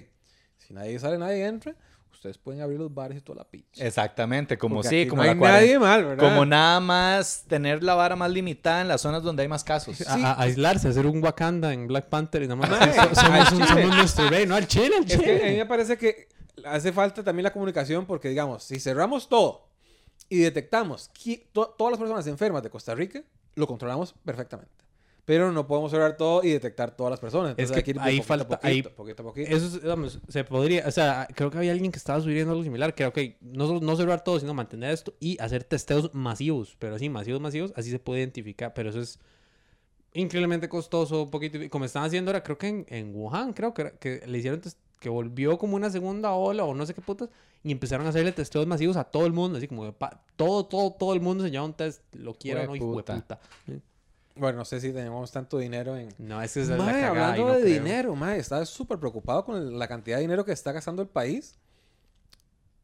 si nadie sale, nadie entra, ustedes pueden abrir los bares y toda la picha. Exactamente, como Porque sí, aquí como no la hay cuaren- nadie mal, ¿verdad? Como nada más tener la vara más limitada en las zonas donde hay más casos. A- a- aislarse, hacer un Wakanda en Black Panther y nada más. Somos, un- chile. somos nuestro rey, no al chile, al Es que a mí chile. me parece que hace falta también la comunicación porque, digamos, si cerramos todo y detectamos to- todas las personas enfermas de Costa Rica, lo controlamos perfectamente. Pero no podemos cerrar todo y detectar todas las personas. Entonces Es hay que de ahí poquito falta- poquito, ahí- poquito a poquito. Eso es, vamos, se podría, o sea, creo que había alguien que estaba subiendo algo similar, que era, ok, no, no cerrar todo, sino mantener esto y hacer testeos masivos, pero sí, masivos, masivos, así se puede identificar, pero eso es increíblemente costoso, un poquito, como están haciendo ahora, creo que en, en Wuhan, creo que, que le hicieron, que volvió como una segunda ola o no sé qué putas, y empezaron a hacerle testeos masivos a todo el mundo, así como, que pa- todo, todo, todo el mundo se lleva un test, lo quiera o no, hijo de puta. Bueno, no sé si tenemos tanto dinero en... No, es que es la Mae, cagada, hablando no de creo. dinero, mae, está súper preocupado con el- la cantidad de dinero que está gastando el país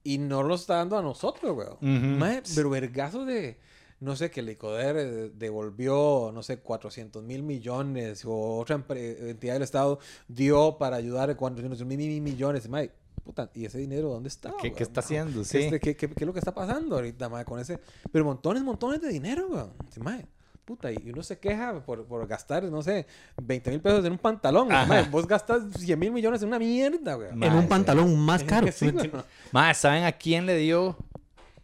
y no lo está dando a nosotros, weón. Ujú. Mae, pero vergazos de, no sé, que el ICODER eh, devolvió, no sé, 400 mil millones o otra entidad del Estado dio para ayudar 400 mil mil millones. Mae, puta, ¿y ese dinero dónde está? ¿Qué, qué está haciendo? Este, Sí. ¿qué, qué, qué es lo que está pasando ahorita, mae, con ese? Pero montones, montones de dinero, weón. Sí, mae. Puta, y uno se queja por, por gastar, no sé, 20 mil pesos en un pantalón. Vos gastas 100 mil millones en una mierda. Ma- En un sí. pantalón más caro. Que sí, weón. Mae, ¿saben a quién le dio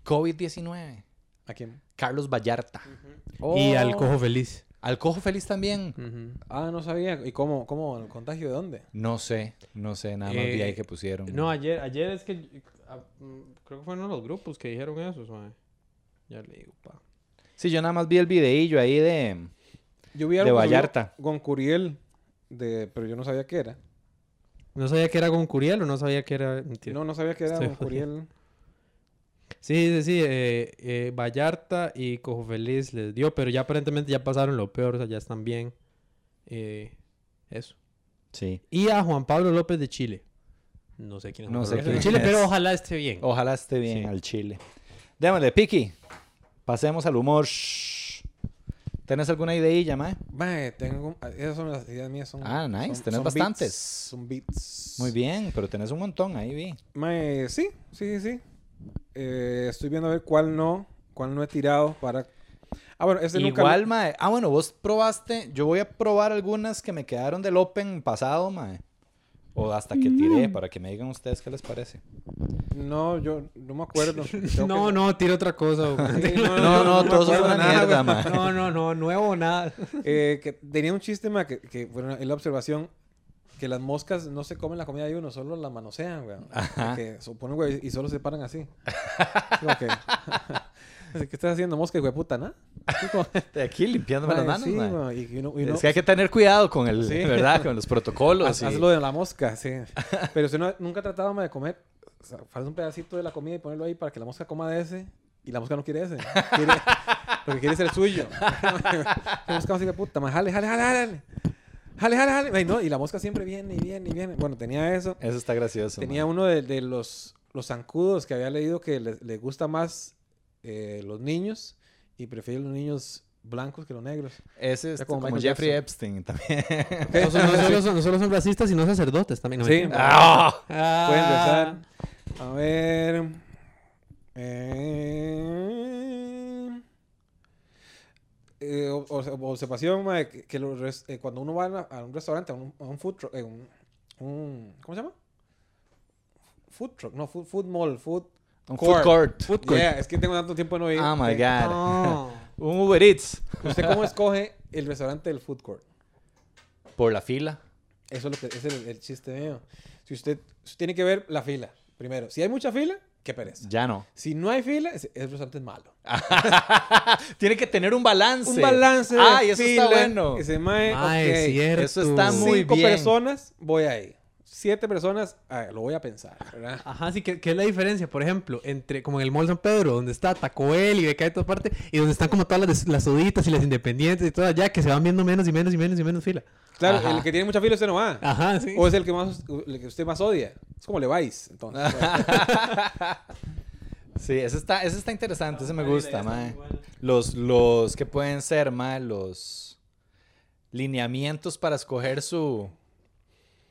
COVID-19? ¿A quién? Carlos Vallarta. Y Oh. al cojo feliz. Al cojo feliz también. Ah, no sabía. ¿Y cómo? ¿Cómo? ¿El contagio de dónde? No sé, no sé, nada más vi Eh, ahí que pusieron. No, ayer, ayer es que ah, creo que fue uno de los grupos que dijeron eso, suave. Ya le digo, pa. Sí, yo nada más vi el videillo ahí de... Yo vi De algo subió Vallarta. Con Curiel, de, pero yo no sabía qué era. No sabía que era con Curiel o no sabía que era... mentira. No, no sabía que era Estoy Don Curiel. Sí, sí, sí. eh, eh, Vallarta y Cojo Feliz les dio, pero ya aparentemente ya pasaron lo peor, o sea, ya están bien. Eh, eso. Sí. Y a Juan Pablo López de Chile. No sé quién es No Juan sé Pablo López de quién Chile, es. pero ojalá esté bien. Ojalá esté bien Sí. al Chile. Démosle, Piki. Pasemos al humor. ¿Tenés alguna ideilla, mae? Mae, tengo... Esas son las ideas mías. Son, Ah, nice, son- tenés son bastantes. beats, son beats. Muy bien, pero tenés un montón ahí, vi. Mae, sí, sí, sí, sí. Eh, estoy viendo a ver cuál no, cuál no he tirado para... Ah, bueno, este nunca... Igual, mae. Ah, bueno, vos probaste. Yo voy a probar algunas que me quedaron del Open pasado, mae. O hasta que tiré, para que me digan ustedes qué les parece. No, yo no me acuerdo. No, que- no, tira otra cosa. No, no, todo eso fue acuerdo una nada, mierda, mae. No, no, no, nuevo nada. Eh, que tenía un chiste, ma, que, que bueno, en la observación, que las moscas no se comen la comida de uno, solo la manosean, güey. Ajá. Que suponen, güey, y solo se paran así. Como que, así, ¿Qué estás haciendo, mosca, güey, puta, no? De aquí limpiándome las manos, sí, Es que hay que tener cuidado con el, Sí. ¿verdad? Con los protocolos. haz, y- haz lo de la mosca, sí. Pero si no, nunca ha tratado de comer, o sea, farse un pedacito de la comida y ponerlo ahí para que la mosca coma de ese, y la mosca no quiere ese. Quiere, lo que quiere es el suyo. la mosca así de puta, ma, jale, jale, jale, jale. Jale, jale, jale. Ay, no, y la mosca siempre viene y viene y viene. Bueno, tenía eso. Eso está gracioso. Tenía uno de, de los, los zancudos que había leído que le, le gusta más eh, los niños y prefiere los niños blancos que los negros. Ese es como, como Jeffrey Jackson. Epstein también. No, son- no solo son, no solo son racistas, sino sacerdotes también. ¿no? Sí. ¡Ah! Ah. Pueden empezar. A ver. Eh, eh, observación, mae, que, que los res- eh, cuando uno va a, un restaurante, a un, a un food truck, eh, un, un- ¿cómo se llama? Food truck, no, food, food mall, food. Un Court. food court. Food court. Yeah, es que tengo tanto tiempo de no ir. Oh my god. No. Un Uber Eats. ¿Usted cómo escoge el restaurante del food court? Por la fila. Eso es, lo que, es el, el chiste mío. Si usted, usted tiene que ver la fila, primero. Si hay mucha fila, qué pereza. Ya no. Si no hay fila, ese restaurante es malo. Tiene que tener un balance. Un balance de Ay, eso fila, está bueno. Que se mae, Mae, ok. cierto. Eso está muy Cinco bien. personas, voy ahí. Siete personas, lo voy a pensar, ¿verdad? Ajá, sí, ¿qué, qué es la diferencia, por ejemplo, entre como en el Mall San Pedro, donde está Taco Bell y Beca de todas partes, y donde están como todas las, las soditas y las independientes y todas allá, que se van viendo menos y menos y menos y menos fila? Claro, Ajá. el que tiene mucha fila usted no va. Ajá, sí. O es el que más el que usted más odia. Es como le vais, entonces. Sí, ese está, ese está interesante. Ese me gusta, mae. Los, los que pueden ser, mae, los lineamientos para escoger su,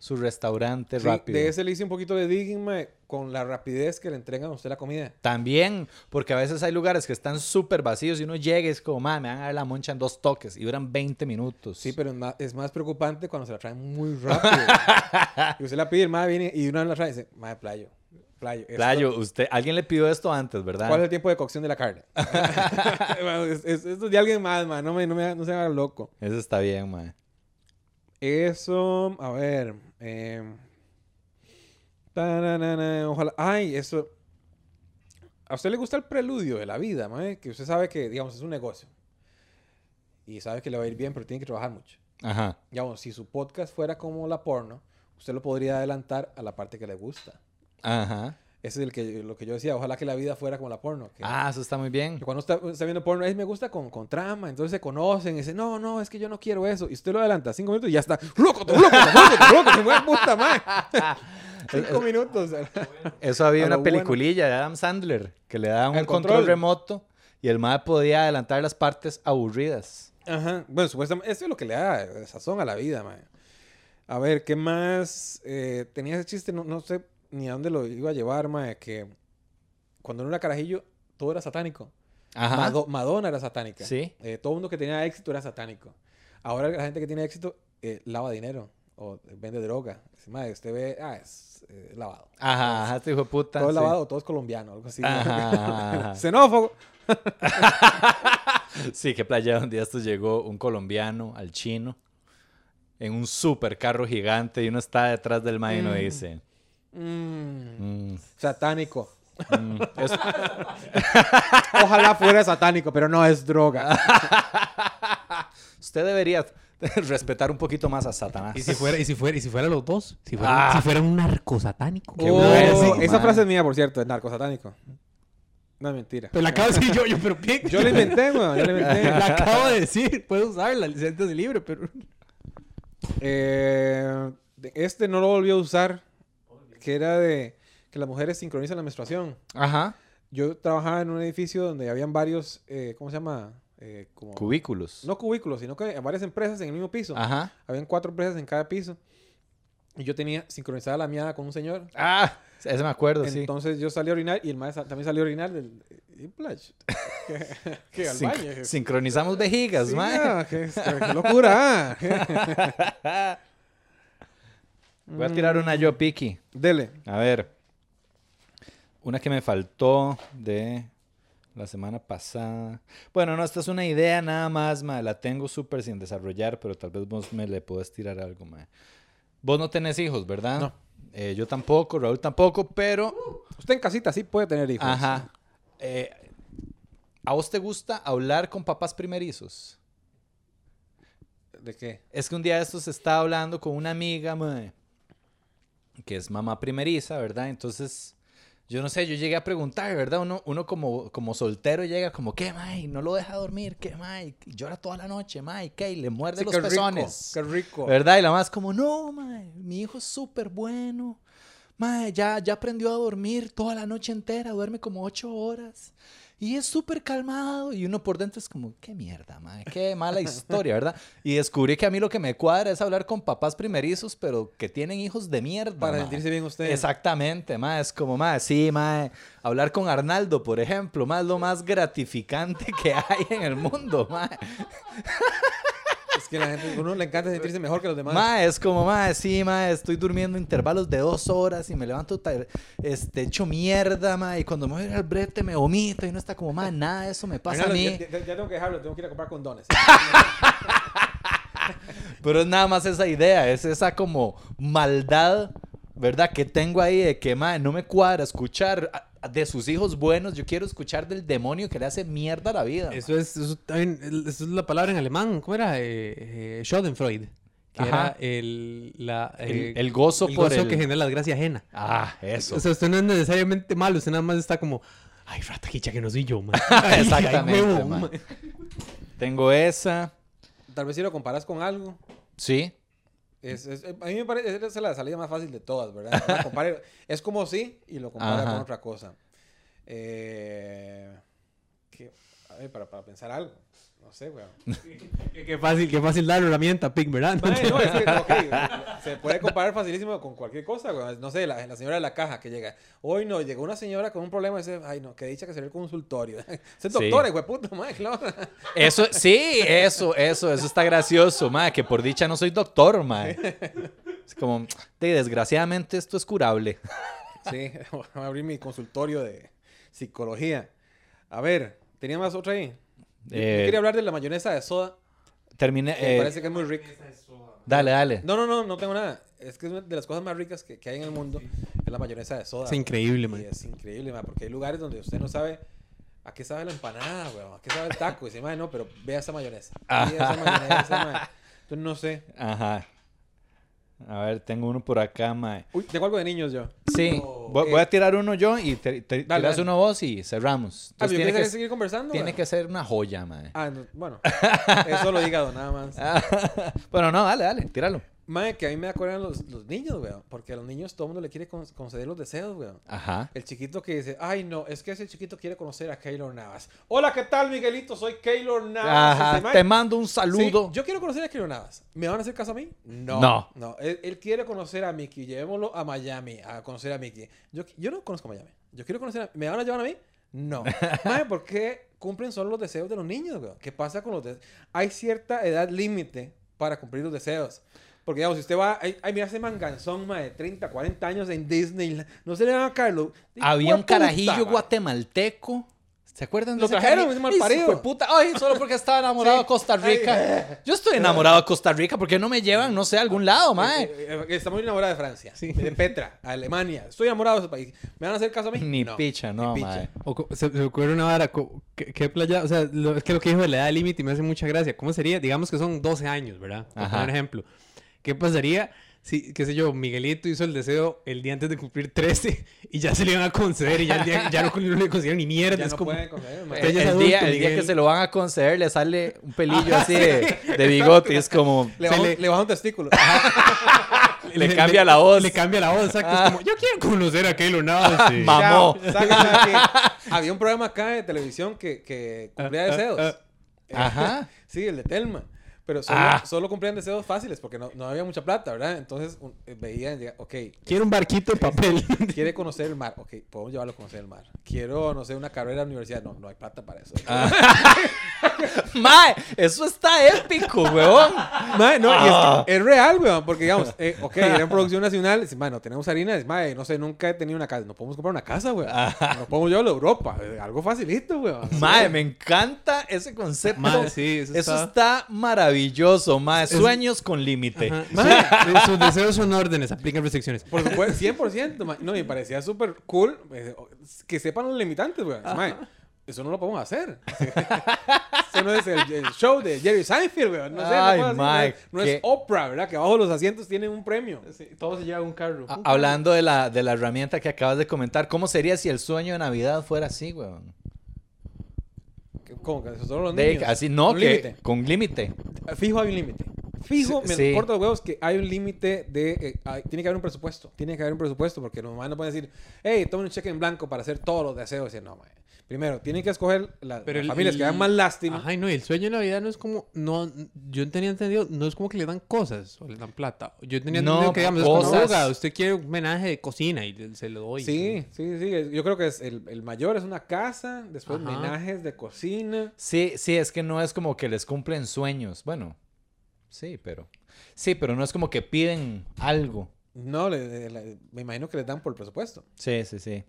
su restaurante Sí, rápido. de ese le hice un poquito de digging, mae, con la rapidez que le entregan a usted la comida. También, porque a veces hay lugares que están súper vacíos y uno llega y es como, mae, me van a dar la moncha en dos toques y duran 20 minutos. Sí, pero es más, es más preocupante cuando se la traen muy rápido. y usted la pide, mae viene y una vez la trae y dice, mae, playo, playo. esto- Playo, usted, alguien le pidió esto antes, ¿verdad? ¿Cuál es el tiempo de cocción de la carne? Bueno, es- es- esto es de alguien más, man. No, me, no, me, no se haga loco. Eso está bien, mae. Eso, a ver. Eh, ojalá. Ay, eso. ¿A usted le gusta el preludio de la vida, mae? Que usted sabe que, digamos, es un negocio. Y sabe que le va a ir bien, pero tiene que trabajar mucho. Ajá. Digamos, si su podcast fuera como la porno, usted lo podría adelantar a la parte que le gusta. Ajá. Ese es el que, lo que yo decía. Ojalá que la vida fuera como la porno. que- Ah, eso está muy bien. Que cuando está, está viendo porno, "Ay, me gusta con, con trama, entonces se conocen y dicen, no, no, es que yo no quiero eso. Y usted lo adelanta cinco minutos y ya está, loco, tú, loco, loco, loco, se mueve puta madre. cinco minutos. Eso había una bueno. peliculilla de Adam Sandler que le daban un El control. control. remoto y el mae podía adelantar las partes aburridas. Ajá. Bueno, supuestamente, eso es lo que le da eh, sazón a la vida, man. A ver, ¿qué más? Eh, tenía ese chiste, no, no sé ni a dónde lo iba a llevar, man, que cuando uno era carajillo, todo era satánico. Ajá. Mado- Madonna era satánica. Sí. Eh, todo el mundo que tenía éxito era satánico. Ahora la gente que tiene éxito eh, lava dinero o vende droga. "Mae, usted ve, ah, es eh, lavado. Ajá, ajá, este hijo de puta. Todo es sí. lavado, todo es colombiano, algo así. Ajá, ajá, ajá. Xenófobo. Sí, qué playa un día esto llegó un colombiano al chino en un super carro gigante y uno está detrás del mae y Mm. dice, Mm, mm, satánico. mm, es- Ojalá fuera satánico, pero no es droga. usted debería, respetar un poquito más a Satanás. ¿Y si fuera, y si fuera, y si fuera los dos? Si fuera, Ah. si fuera un narco satánico. Oh, esa man. frase es mía, por cierto, es narcosatánico. No es mentira. Pero la acabo de decir yo, yo, pero bien. Yo la inventé, weón. Yo la inventé. La acabo de decir. Puedo usarla, licencia de libre, pero. Eh, este no lo volví a usar. Que era de que las mujeres sincronizan la menstruación. Ajá. Yo trabajaba en un edificio donde habían varios, eh, ¿cómo se llama? Eh, como, Cubículos. no cubículos, sino que varias empresas en el mismo piso. Ajá. Habían cuatro empresas en cada piso. Y yo tenía sincronizada la miada con un señor. Ah, ese me acuerdo, sí. Entonces yo salí a orinar y el maestro también salió a orinar del y que al Sin- baño. sincronizamos vejigas, Sí, mae. ya, qué, qué locura. Voy a tirar una yo, Piki. Dele. A ver. Una que me faltó de la semana pasada. Bueno, no, esta es una idea nada más, mae. La tengo súper sin desarrollar, pero tal vez vos me le podés tirar algo, mae. Vos no tenés hijos, ¿verdad? No. Eh, yo tampoco, Raúl tampoco, pero... Usted en casita sí puede tener hijos. Ajá. Eh, ¿A vos te gusta hablar con papás primerizos? ¿De qué? Es que un día de estos estaba hablando con una amiga, mae, que es mamá primeriza, ¿verdad? Entonces, yo no sé, yo llegué a preguntar, ¿verdad? Uno, uno como, como soltero llega como, ¿qué, mae? No lo deja dormir, ¿qué, mae? Y llora toda la noche, mae, ¿qué? Y le muerde Sí, los qué rico, pezones. Qué rico. ¿Verdad? Y la más como, no, mae, mi hijo es súper bueno. Mae, ya, ya aprendió a dormir toda la noche entera, duerme como ocho horas. Y es súper calmado. Y uno por dentro es como, qué mierda, mae, qué mala historia, ¿verdad? Y descubrí que a mí lo que me cuadra es hablar con papás primerizos, pero que tienen hijos de mierda. Para sentirse bien usted. Exactamente, mae, es como, mae, sí, mae, hablar con Arnaldo, por ejemplo, más lo más gratificante que hay en el mundo, mae. Es que a la gente, a uno le encanta sentirse mejor que los demás. Ma, es como, ma, sí, ma, estoy durmiendo intervalos de dos horas y me levanto este, hecho mierda, ma, y cuando me voy a ir al brete me vomito y no está como, ma, nada de eso me pasa a mí. ya, ya- ya tengo que dejarlo, tengo que ir a comprar condones. Pero es nada más esa idea, es esa como maldad, ¿verdad? Que tengo ahí de que, ma, no me cuadra escuchar de sus hijos buenos, yo quiero escuchar del demonio que le hace mierda a la vida. Eso es, eso, también, el- eso es la palabra en alemán. ¿Cómo era? Eh, eh, Schadenfreude. Que Ajá. era el, la, El, eh, el gozo el por gozo el... que genera la desgracia ajena. Ah, eso. O sea, usted no es necesariamente malo, usted nada más está como, ay, rataquicha que no soy yo, man. Exactamente, ay, huevo, man. man. Tengo esa, Tal vez si lo comparas con algo. sí. Es, es- a mí me parece esa es la salida más fácil de todas, ¿verdad? Compare- es como sí y lo compara Ajá. con otra cosa. Eh, que- a ver, para, para pensar algo. No sé, weón. Qué, fácil, qué fácil dar la herramienta, Pig, ¿verdad? Mae, no, es que, se puede comparar facilísimo con cualquier cosa, weón. No sé, la, la señora de la caja que llega. Hoy no, llegó una señora con un problema y dice, ay no, que dicha que sería el consultorio. Ese Sí. doctor, güey, puta, mae, claro. Eso, sí, eso, eso, eso está gracioso, ma, que por dicha no soy doctor, ma. Es como, de, desgraciadamente esto es curable. Sí, voy a abrir mi consultorio de psicología. A ver, ¿tenía más otra ahí? Yo, yo Eh, quería hablar de la mayonesa de soda, Terminé, que me eh, parece que es muy rica. dale, dale. No, no, no, no tengo nada. Es que es una de las cosas más ricas que, que hay en el mundo, es la mayonesa de soda. Es increíble, man. es increíble, man, porque hay lugares donde usted no sabe a qué sabe la empanada, weón, a qué sabe el taco. Y dice, "Mae, no, pero vea esa mayonesa. Vea esa mayonesa, mae". Entonces, no sé. Ajá. A ver, tengo uno por acá, ma. Uy, tengo algo de niños yo. Sí, Oh, voy, eh. voy a tirar uno yo y te, te- Dale, tiras dale. uno vos y cerramos. Ah, Entonces ¿yo tiene, que, seguir conversando? tiene que ser una joya, ma. Ah, no, bueno. Eso lo hígado, nada más. bueno, no, dale, dale, tíralo. Mae, que a mí me acuerdan los, los niños, weón. Porque a los niños todo el mundo le quiere con- conceder los deseos, weón. Ajá. El chiquito que dice, ay no, es que ese chiquito quiere conocer a Keylor Navas. Hola, ¿qué tal, Miguelito? Soy Keylor Navas. Ajá, Dice, "Mae, te mando un sí, saludo. yo quiero conocer a Keylor Navas. ¿Me van a hacer caso a mí? No. No. No, él, él quiere conocer a Mickey. Llevémoslo a Miami a conocer a Mickey. Yo, yo no conozco Miami. Yo quiero conocer a... ¿Me van a llevar a mí? No. Mae, ¿por qué cumplen solo los deseos de los niños, weón? ¿Qué pasa con los deseos? Hay cierta edad límite para cumplir los deseos. Porque, digamos, si usted va... Ay, ay, mira ese manganzón, mae, de 30, 40 años en Disney. No se le van a Carlos. Había un carajillo guatemalteco. ¿Se acuerdan de Lo ese trajeron, ese mal Ay, parido. hijo de puta. Ay, solo porque estaba enamorado de Costa Rica. Yo estoy enamorado de Costa Rica. ¿Por qué no me llevan, no sé, a algún lado, mae? Eh, eh, eh, Estamos enamorados de Francia, de Petra, Alemania. Estoy enamorado de ese país. ¿Me van a hacer caso a mí? Ni No, picha, no, ni picha. mae. O co- se, se me ocurre una vara, ¿qué, qué playa? O sea, lo- es que lo que dijo de la edad límite me hace mucha gracia. ¿Cómo sería? Digamos que son 12 años, ¿verdad? Por ejemplo. ¿Qué pasaría si, qué sé yo, Miguelito hizo el deseo el día antes de cumplir 13 y ya se le iban a conceder y ya, el día- ya no, no le concedieron ni mierda? Ya es no como... pueden conceder, El, es día, el día que se lo van a conceder le sale un pelillo así de, de bigote. y Es como... Le baja, le- le baja un testículo. Le cambia la voz. Le cambia la voz, exacto. Ah. Es como, yo quiero conocer a Keylor Navas. Ma- Mamó. Había un programa acá de televisión que, que cumplía Ah, ah, deseos. ah. Eh, Ajá. Sí, el de Telma. Pero solo, Ah. solo cumplían deseos fáciles porque no, no había mucha plata, ¿verdad? Entonces un- eh, veían, ok, Quiero un barquito de papel. quiere conocer el mar. Ok, podemos llevarlo a conocer el mar. Quiero, no sé, una carrera en la universidad. No, no hay plata para eso. Mae, eso está épico, weón. Mae, no, y es, Ah. que es real, weón, porque digamos, eh, ok, era en producción nacional, dice, mae, no tenemos harina, dice, mae, no sé, nunca he tenido una casa, no podemos comprar una casa, weón, no podemos llevarlo a Europa, eh, algo facilito, weón. Mae, me encanta ese concepto. Mae, sí, eso eso está- está maravilloso, mae. Sueños con límite. Mae. Sus deseos son órdenes, aplican restricciones. Por supuesto, 100%, mae. no, y parecía súper cool eh, que sepan los limitantes, weón, mae, eso no lo podemos hacer. Eso no es el, el show de Jerry Seinfeld, weón, no sé, Ay, no, es- no qué- es Oprah, ¿verdad? Que abajo los asientos tienen un premio. todo se lleva un carro. A- Hablando de la, de la herramienta que acabas de comentar, ¿cómo sería si el sueño de Navidad fuera así, weón? ¿Cómo que eso solo los De- niños? así, no, Un que límite. con límite. Fijo hay un límite. Fijo, Sí, me sí. corto los huevos que hay un límite de... eh, hay- tiene que haber un presupuesto. Tiene que haber un presupuesto porque los mamás no pueden decir, hey, toma un cheque en blanco para hacer todos los deseos. Y decir, no, mae. Primero, tienen que escoger la- Pero las el- familias que dan más lástima. Ajá, y no, y el sueño de Navidad no es como, no, yo tenía entendido, no es como que le dan cosas o le dan plata. Yo tenía No, entendido que digamos, es como, cosas. "Oiga, usted quiere un homenaje de cocina y le- se lo doy. Sí, sí, sí. es- Yo creo que es el, el mayor es una casa, después Ajá. homenajes de cocina. Sí, sí, es que no es como que les cumplen sueños. Bueno, sí, pero. Sí, pero no es como que piden algo. No, le- le- me imagino que les dan por el presupuesto. Sí, sí, sí.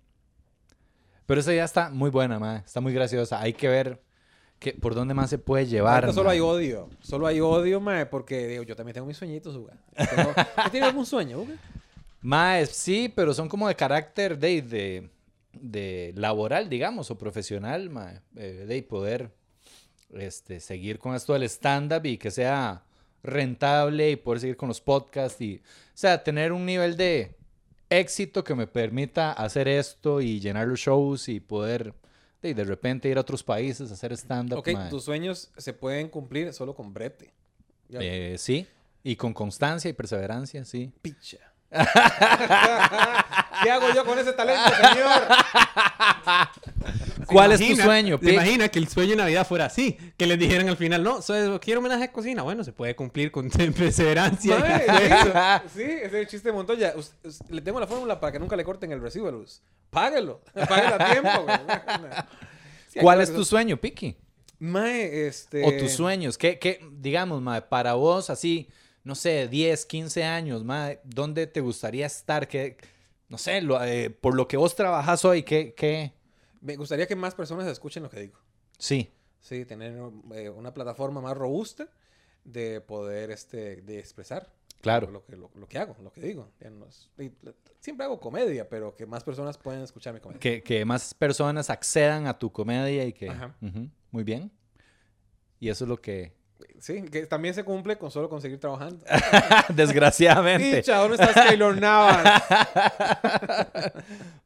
Pero esa ya está muy buena, ma. Está muy graciosa. Hay que ver que, por dónde más se puede llevar. Solo ma. hay odio. Solo hay odio, mae, porque digo, yo también tengo mis sueñitos, Uga. ¿Usted tiene algún sueño, Uga? Mae, sí, pero son como de carácter de, de, de laboral, digamos, o profesional, mae. Eh, de poder este, seguir con esto del stand-up y que sea rentable y poder seguir con los podcasts y, o sea, tener un nivel de éxito que me permita hacer esto y llenar los shows y poder de, de repente ir a otros países a hacer stand-up. Ok, tus sueños se pueden cumplir solo con brete. Eh, sí, y con constancia y perseverancia, sí. picha. ¿Qué hago yo con ese talento, señor? ¿Se ¿Cuál es tu sueño, ¿Se Pic? imagina que el sueño de Navidad fuera así? Que les dijeran al final, no, so- quiero homenaje de cocina. Bueno, se puede cumplir con perseverancia. Sí, ese es el chiste de Montoya. Le tengo la fórmula para que nunca le corten el recibo de luz. Páguelo. Páguelo a tiempo, güey. Sí, ¿Cuál es tu eso- sueño, Piki? Mae, este... O tus sueños. ¿Qué, qué, digamos, mae, para vos, así, no sé, 10, 15 años, mae, ¿dónde te gustaría estar? ¿Qué, no sé, lo- eh, por lo que vos trabajas hoy, ¿qué, qué? Me gustaría que más personas escuchen lo que digo. Sí, Sí, tener eh, una plataforma más robusta de poder este, de expresar claro. lo, que, lo, lo que hago, lo que digo. Ya no es- y- siempre hago comedia, pero que más personas puedan escuchar mi comedia. Que, que más personas accedan a tu comedia y que... Ajá. Muy bien. Y eso es lo que... Sí, que también se cumple con solo conseguir trabajando. Desgraciadamente. Picha, ¿dónde estás, Taylor Navas?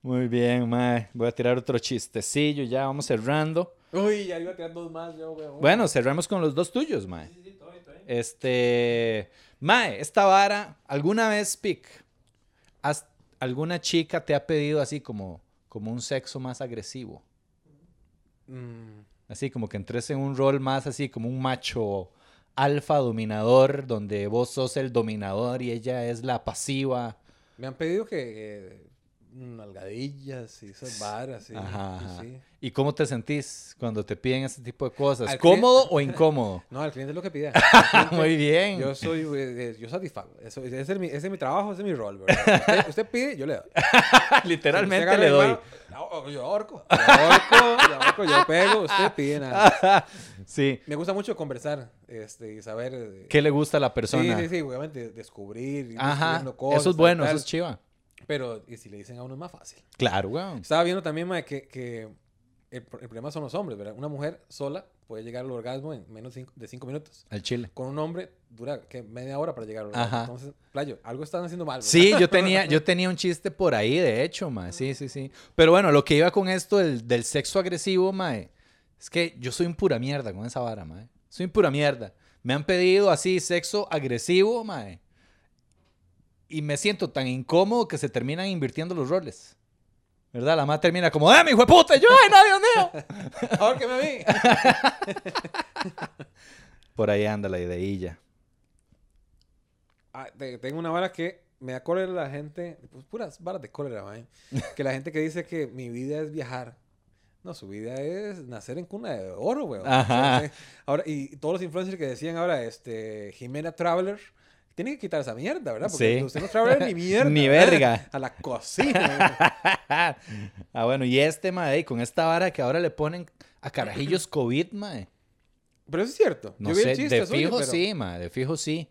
Muy bien, mae. Voy a tirar otro chistecillo, ya vamos cerrando. Uy, ya iba a tirar dos más yo, weón. Bueno, cerramos con los dos tuyos, mae. Este, mae, esta vara, ¿alguna vez, Pic, has- alguna chica te ha pedido así como, como un sexo más agresivo? Mm, Así como que entres en un rol más así como un macho alfa dominador, donde vos sos el dominador y ella es la pasiva. me han pedido que, eh, nalgadillas y esas varas. Sí, Ajá, y sí. ¿Y cómo te sentís cuando te piden ese tipo de cosas? Al ¿Cómodo o incómodo? No, al cliente es lo que pide. Muy bien. Yo soy, eh, yo satisfago. Eso, ese, es mi, ese es mi trabajo, ese es mi rol, ¿verdad? Usted, usted pide, yo le doy. Literalmente agarra le doy. mano, Yo yo ahorco, yo ahorco, yo ahorco, yo pego, usted pide nada. Sí. Me gusta mucho conversar este, y saber... eh, ¿Qué le gusta a la Sí, persona? sí, sí, obviamente descubrir, ir Ajá. descubriendo cosas. eso es bueno, eso es chiva. Pero, y si le dicen a uno es más fácil. Claro, weón. Estaba viendo también, mae, que, que el, el problema son los hombres, ¿verdad? Una mujer sola puede llegar al orgasmo en menos cinco- de cinco minutos. Al chile. Con un hombre dura que media hora para llegar al orgasmo. Ajá. Entonces, playo, algo están haciendo mal. ¿verdad? Sí, yo tenía, yo tenía un chiste por ahí, de hecho, mae. Sí, sí, sí. Pero bueno, lo que iba con esto del, del sexo agresivo, mae, es que yo soy un pura mierda con esa vara, mae. Soy un pura mierda. Me han pedido así sexo agresivo, mae. Y me siento tan incómodo que se terminan invirtiendo los roles. ¿Verdad? La madre termina como, ¡eh, mi hijo de puta! Y yo, ¡ay, no, Dios mío! Ahórqueme a mí. Por ahí anda la ideilla. Ah, te- tengo una vara que me da cólera la gente, pues puras varas de cólera, mae. Que la gente que dice que mi vida es viajar. No, su vida es nacer en cuna de oro, weón. Ajá. O sea, ahora, y todos los influencers que decían ahora, este, Jimena Traveler, tienen que quitar esa mierda, ¿verdad? Porque Sí. usted no Traveler ni mierda. Ni ¿verdad? verga. A la cocina. ah, bueno, y este, mae, con esta vara que ahora le ponen a carajillos COVID, mae. Pero eso es cierto. No Yo vi sé, el chiste de suyo, fijo pero- sí, mae, de fijo sí.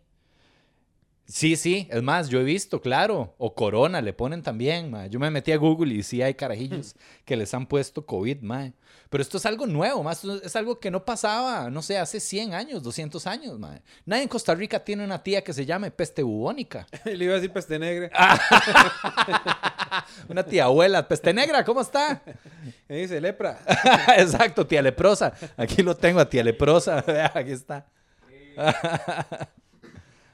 Sí, sí, es más, yo he visto, claro, o corona le ponen también, mae. Yo me metí a Google y sí hay carajillos que les han puesto COVID, mae. Pero esto es algo nuevo, más es algo que no pasaba, no sé, hace 100 años, 200 años, mae. Nadie en Costa Rica tiene una tía que se llame peste bubónica. Le iba a decir peste negra. Una tía abuela, peste negra, ¿cómo está? Me dice lepra. Exacto, tía leprosa. Aquí lo tengo a tía leprosa. Vea, Aquí está.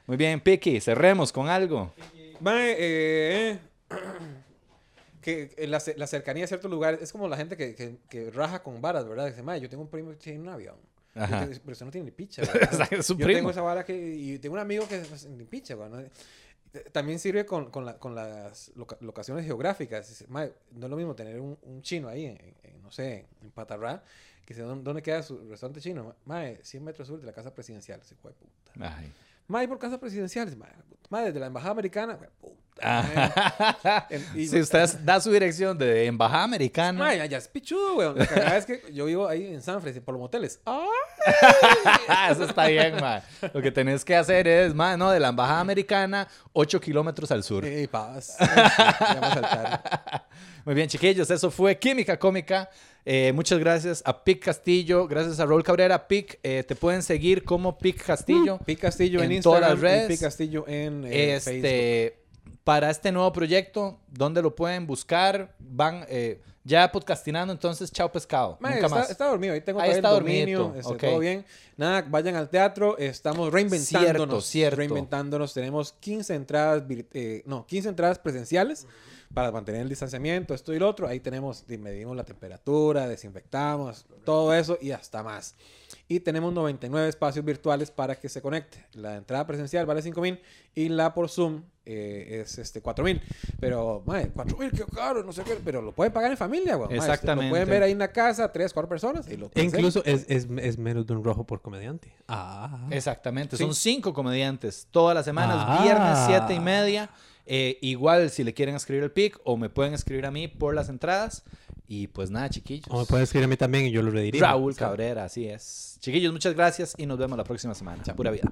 Muy bien, Piki, cerremos con algo. Mae, eh, que eh, la, la cercanía a ciertos lugares es como la gente que, que, que raja con varas, ¿verdad? Dice, mae, yo tengo un primo que tiene un avión. Ajá. pero usted no tiene ni picha, ¿verdad? Es un Yo primo. tengo esa vara que... Y tengo un amigo que pues, ni picha, güey, ¿no? También sirve con, con, la- con las loca- locaciones geográficas. Dice, mae, no es lo mismo tener un, un chino ahí, en, en, no sé, en Patarrá, que ¿dónde, dónde queda su restaurante chino? Mae, 100 metros sur de la casa presidencial. Ese hijo de puta. Ay. Mae, por casa presidencial. Dice, Mae, mae, desde la embajada americana. Ah. Y- si usted da su dirección de embajada americana. Mae, allá es pichudo, weón. La cagada es que yo vivo ahí en San Francisco, por los moteles. ¡Ah! Eso está bien, ma. Lo que tenés que hacer es, ma, no, de la embajada americana, 8 kilómetros al sur. ¡Ey, paz! Ya vamos a saltar. Muy bien, chiquillos, eso fue Química Cómica. Eh, muchas gracias a Pic Castillo, gracias a Raúl Cabrera. Pic, eh, te pueden seguir como Pic Castillo. Pic Castillo en, En todas Instagram las y redes. Pic Castillo en eh, Facebook. Para este nuevo proyecto, ¿dónde lo pueden buscar? Van eh, ya podcastinando, entonces, chao pescado. Mae, Nunca está, más. está dormido, ahí tengo Ahí está el dominio, este, ok. todo bien. Nada, vayan al teatro, estamos reinventándonos. Cierto, cierto. Reinventándonos, tenemos 15 entradas, eh, no, 15 entradas presenciales para mantener el distanciamiento, esto y lo otro. Ahí tenemos, di- medimos la temperatura, desinfectamos, todo eso y hasta más. Y tenemos 99 espacios virtuales para que se conecte. La entrada presencial vale 5 mil y la por Zoom eh, es este 4 mil. Pero, madre, 4 mil, qué caro, no sé qué. Pero lo pueden pagar en familia, güey. Mae, usted Exactamente. Lo pueden ver ahí en la casa, 3, 4 personas. Y lo E incluso es, es, es menos de un rojo por comediante. Ah. Exactamente, Sí. son cinco comediantes todas las semanas, Ah. viernes siete y media. Eh, igual si le quieren escribir el pic o me pueden escribir a mí por las entradas. Y pues nada, chiquillos. O me pueden escribir a mí también y yo lo redirijo. Raúl Cabrera, así es. Chiquillos, muchas gracias y nos vemos la próxima semana. Pura vida.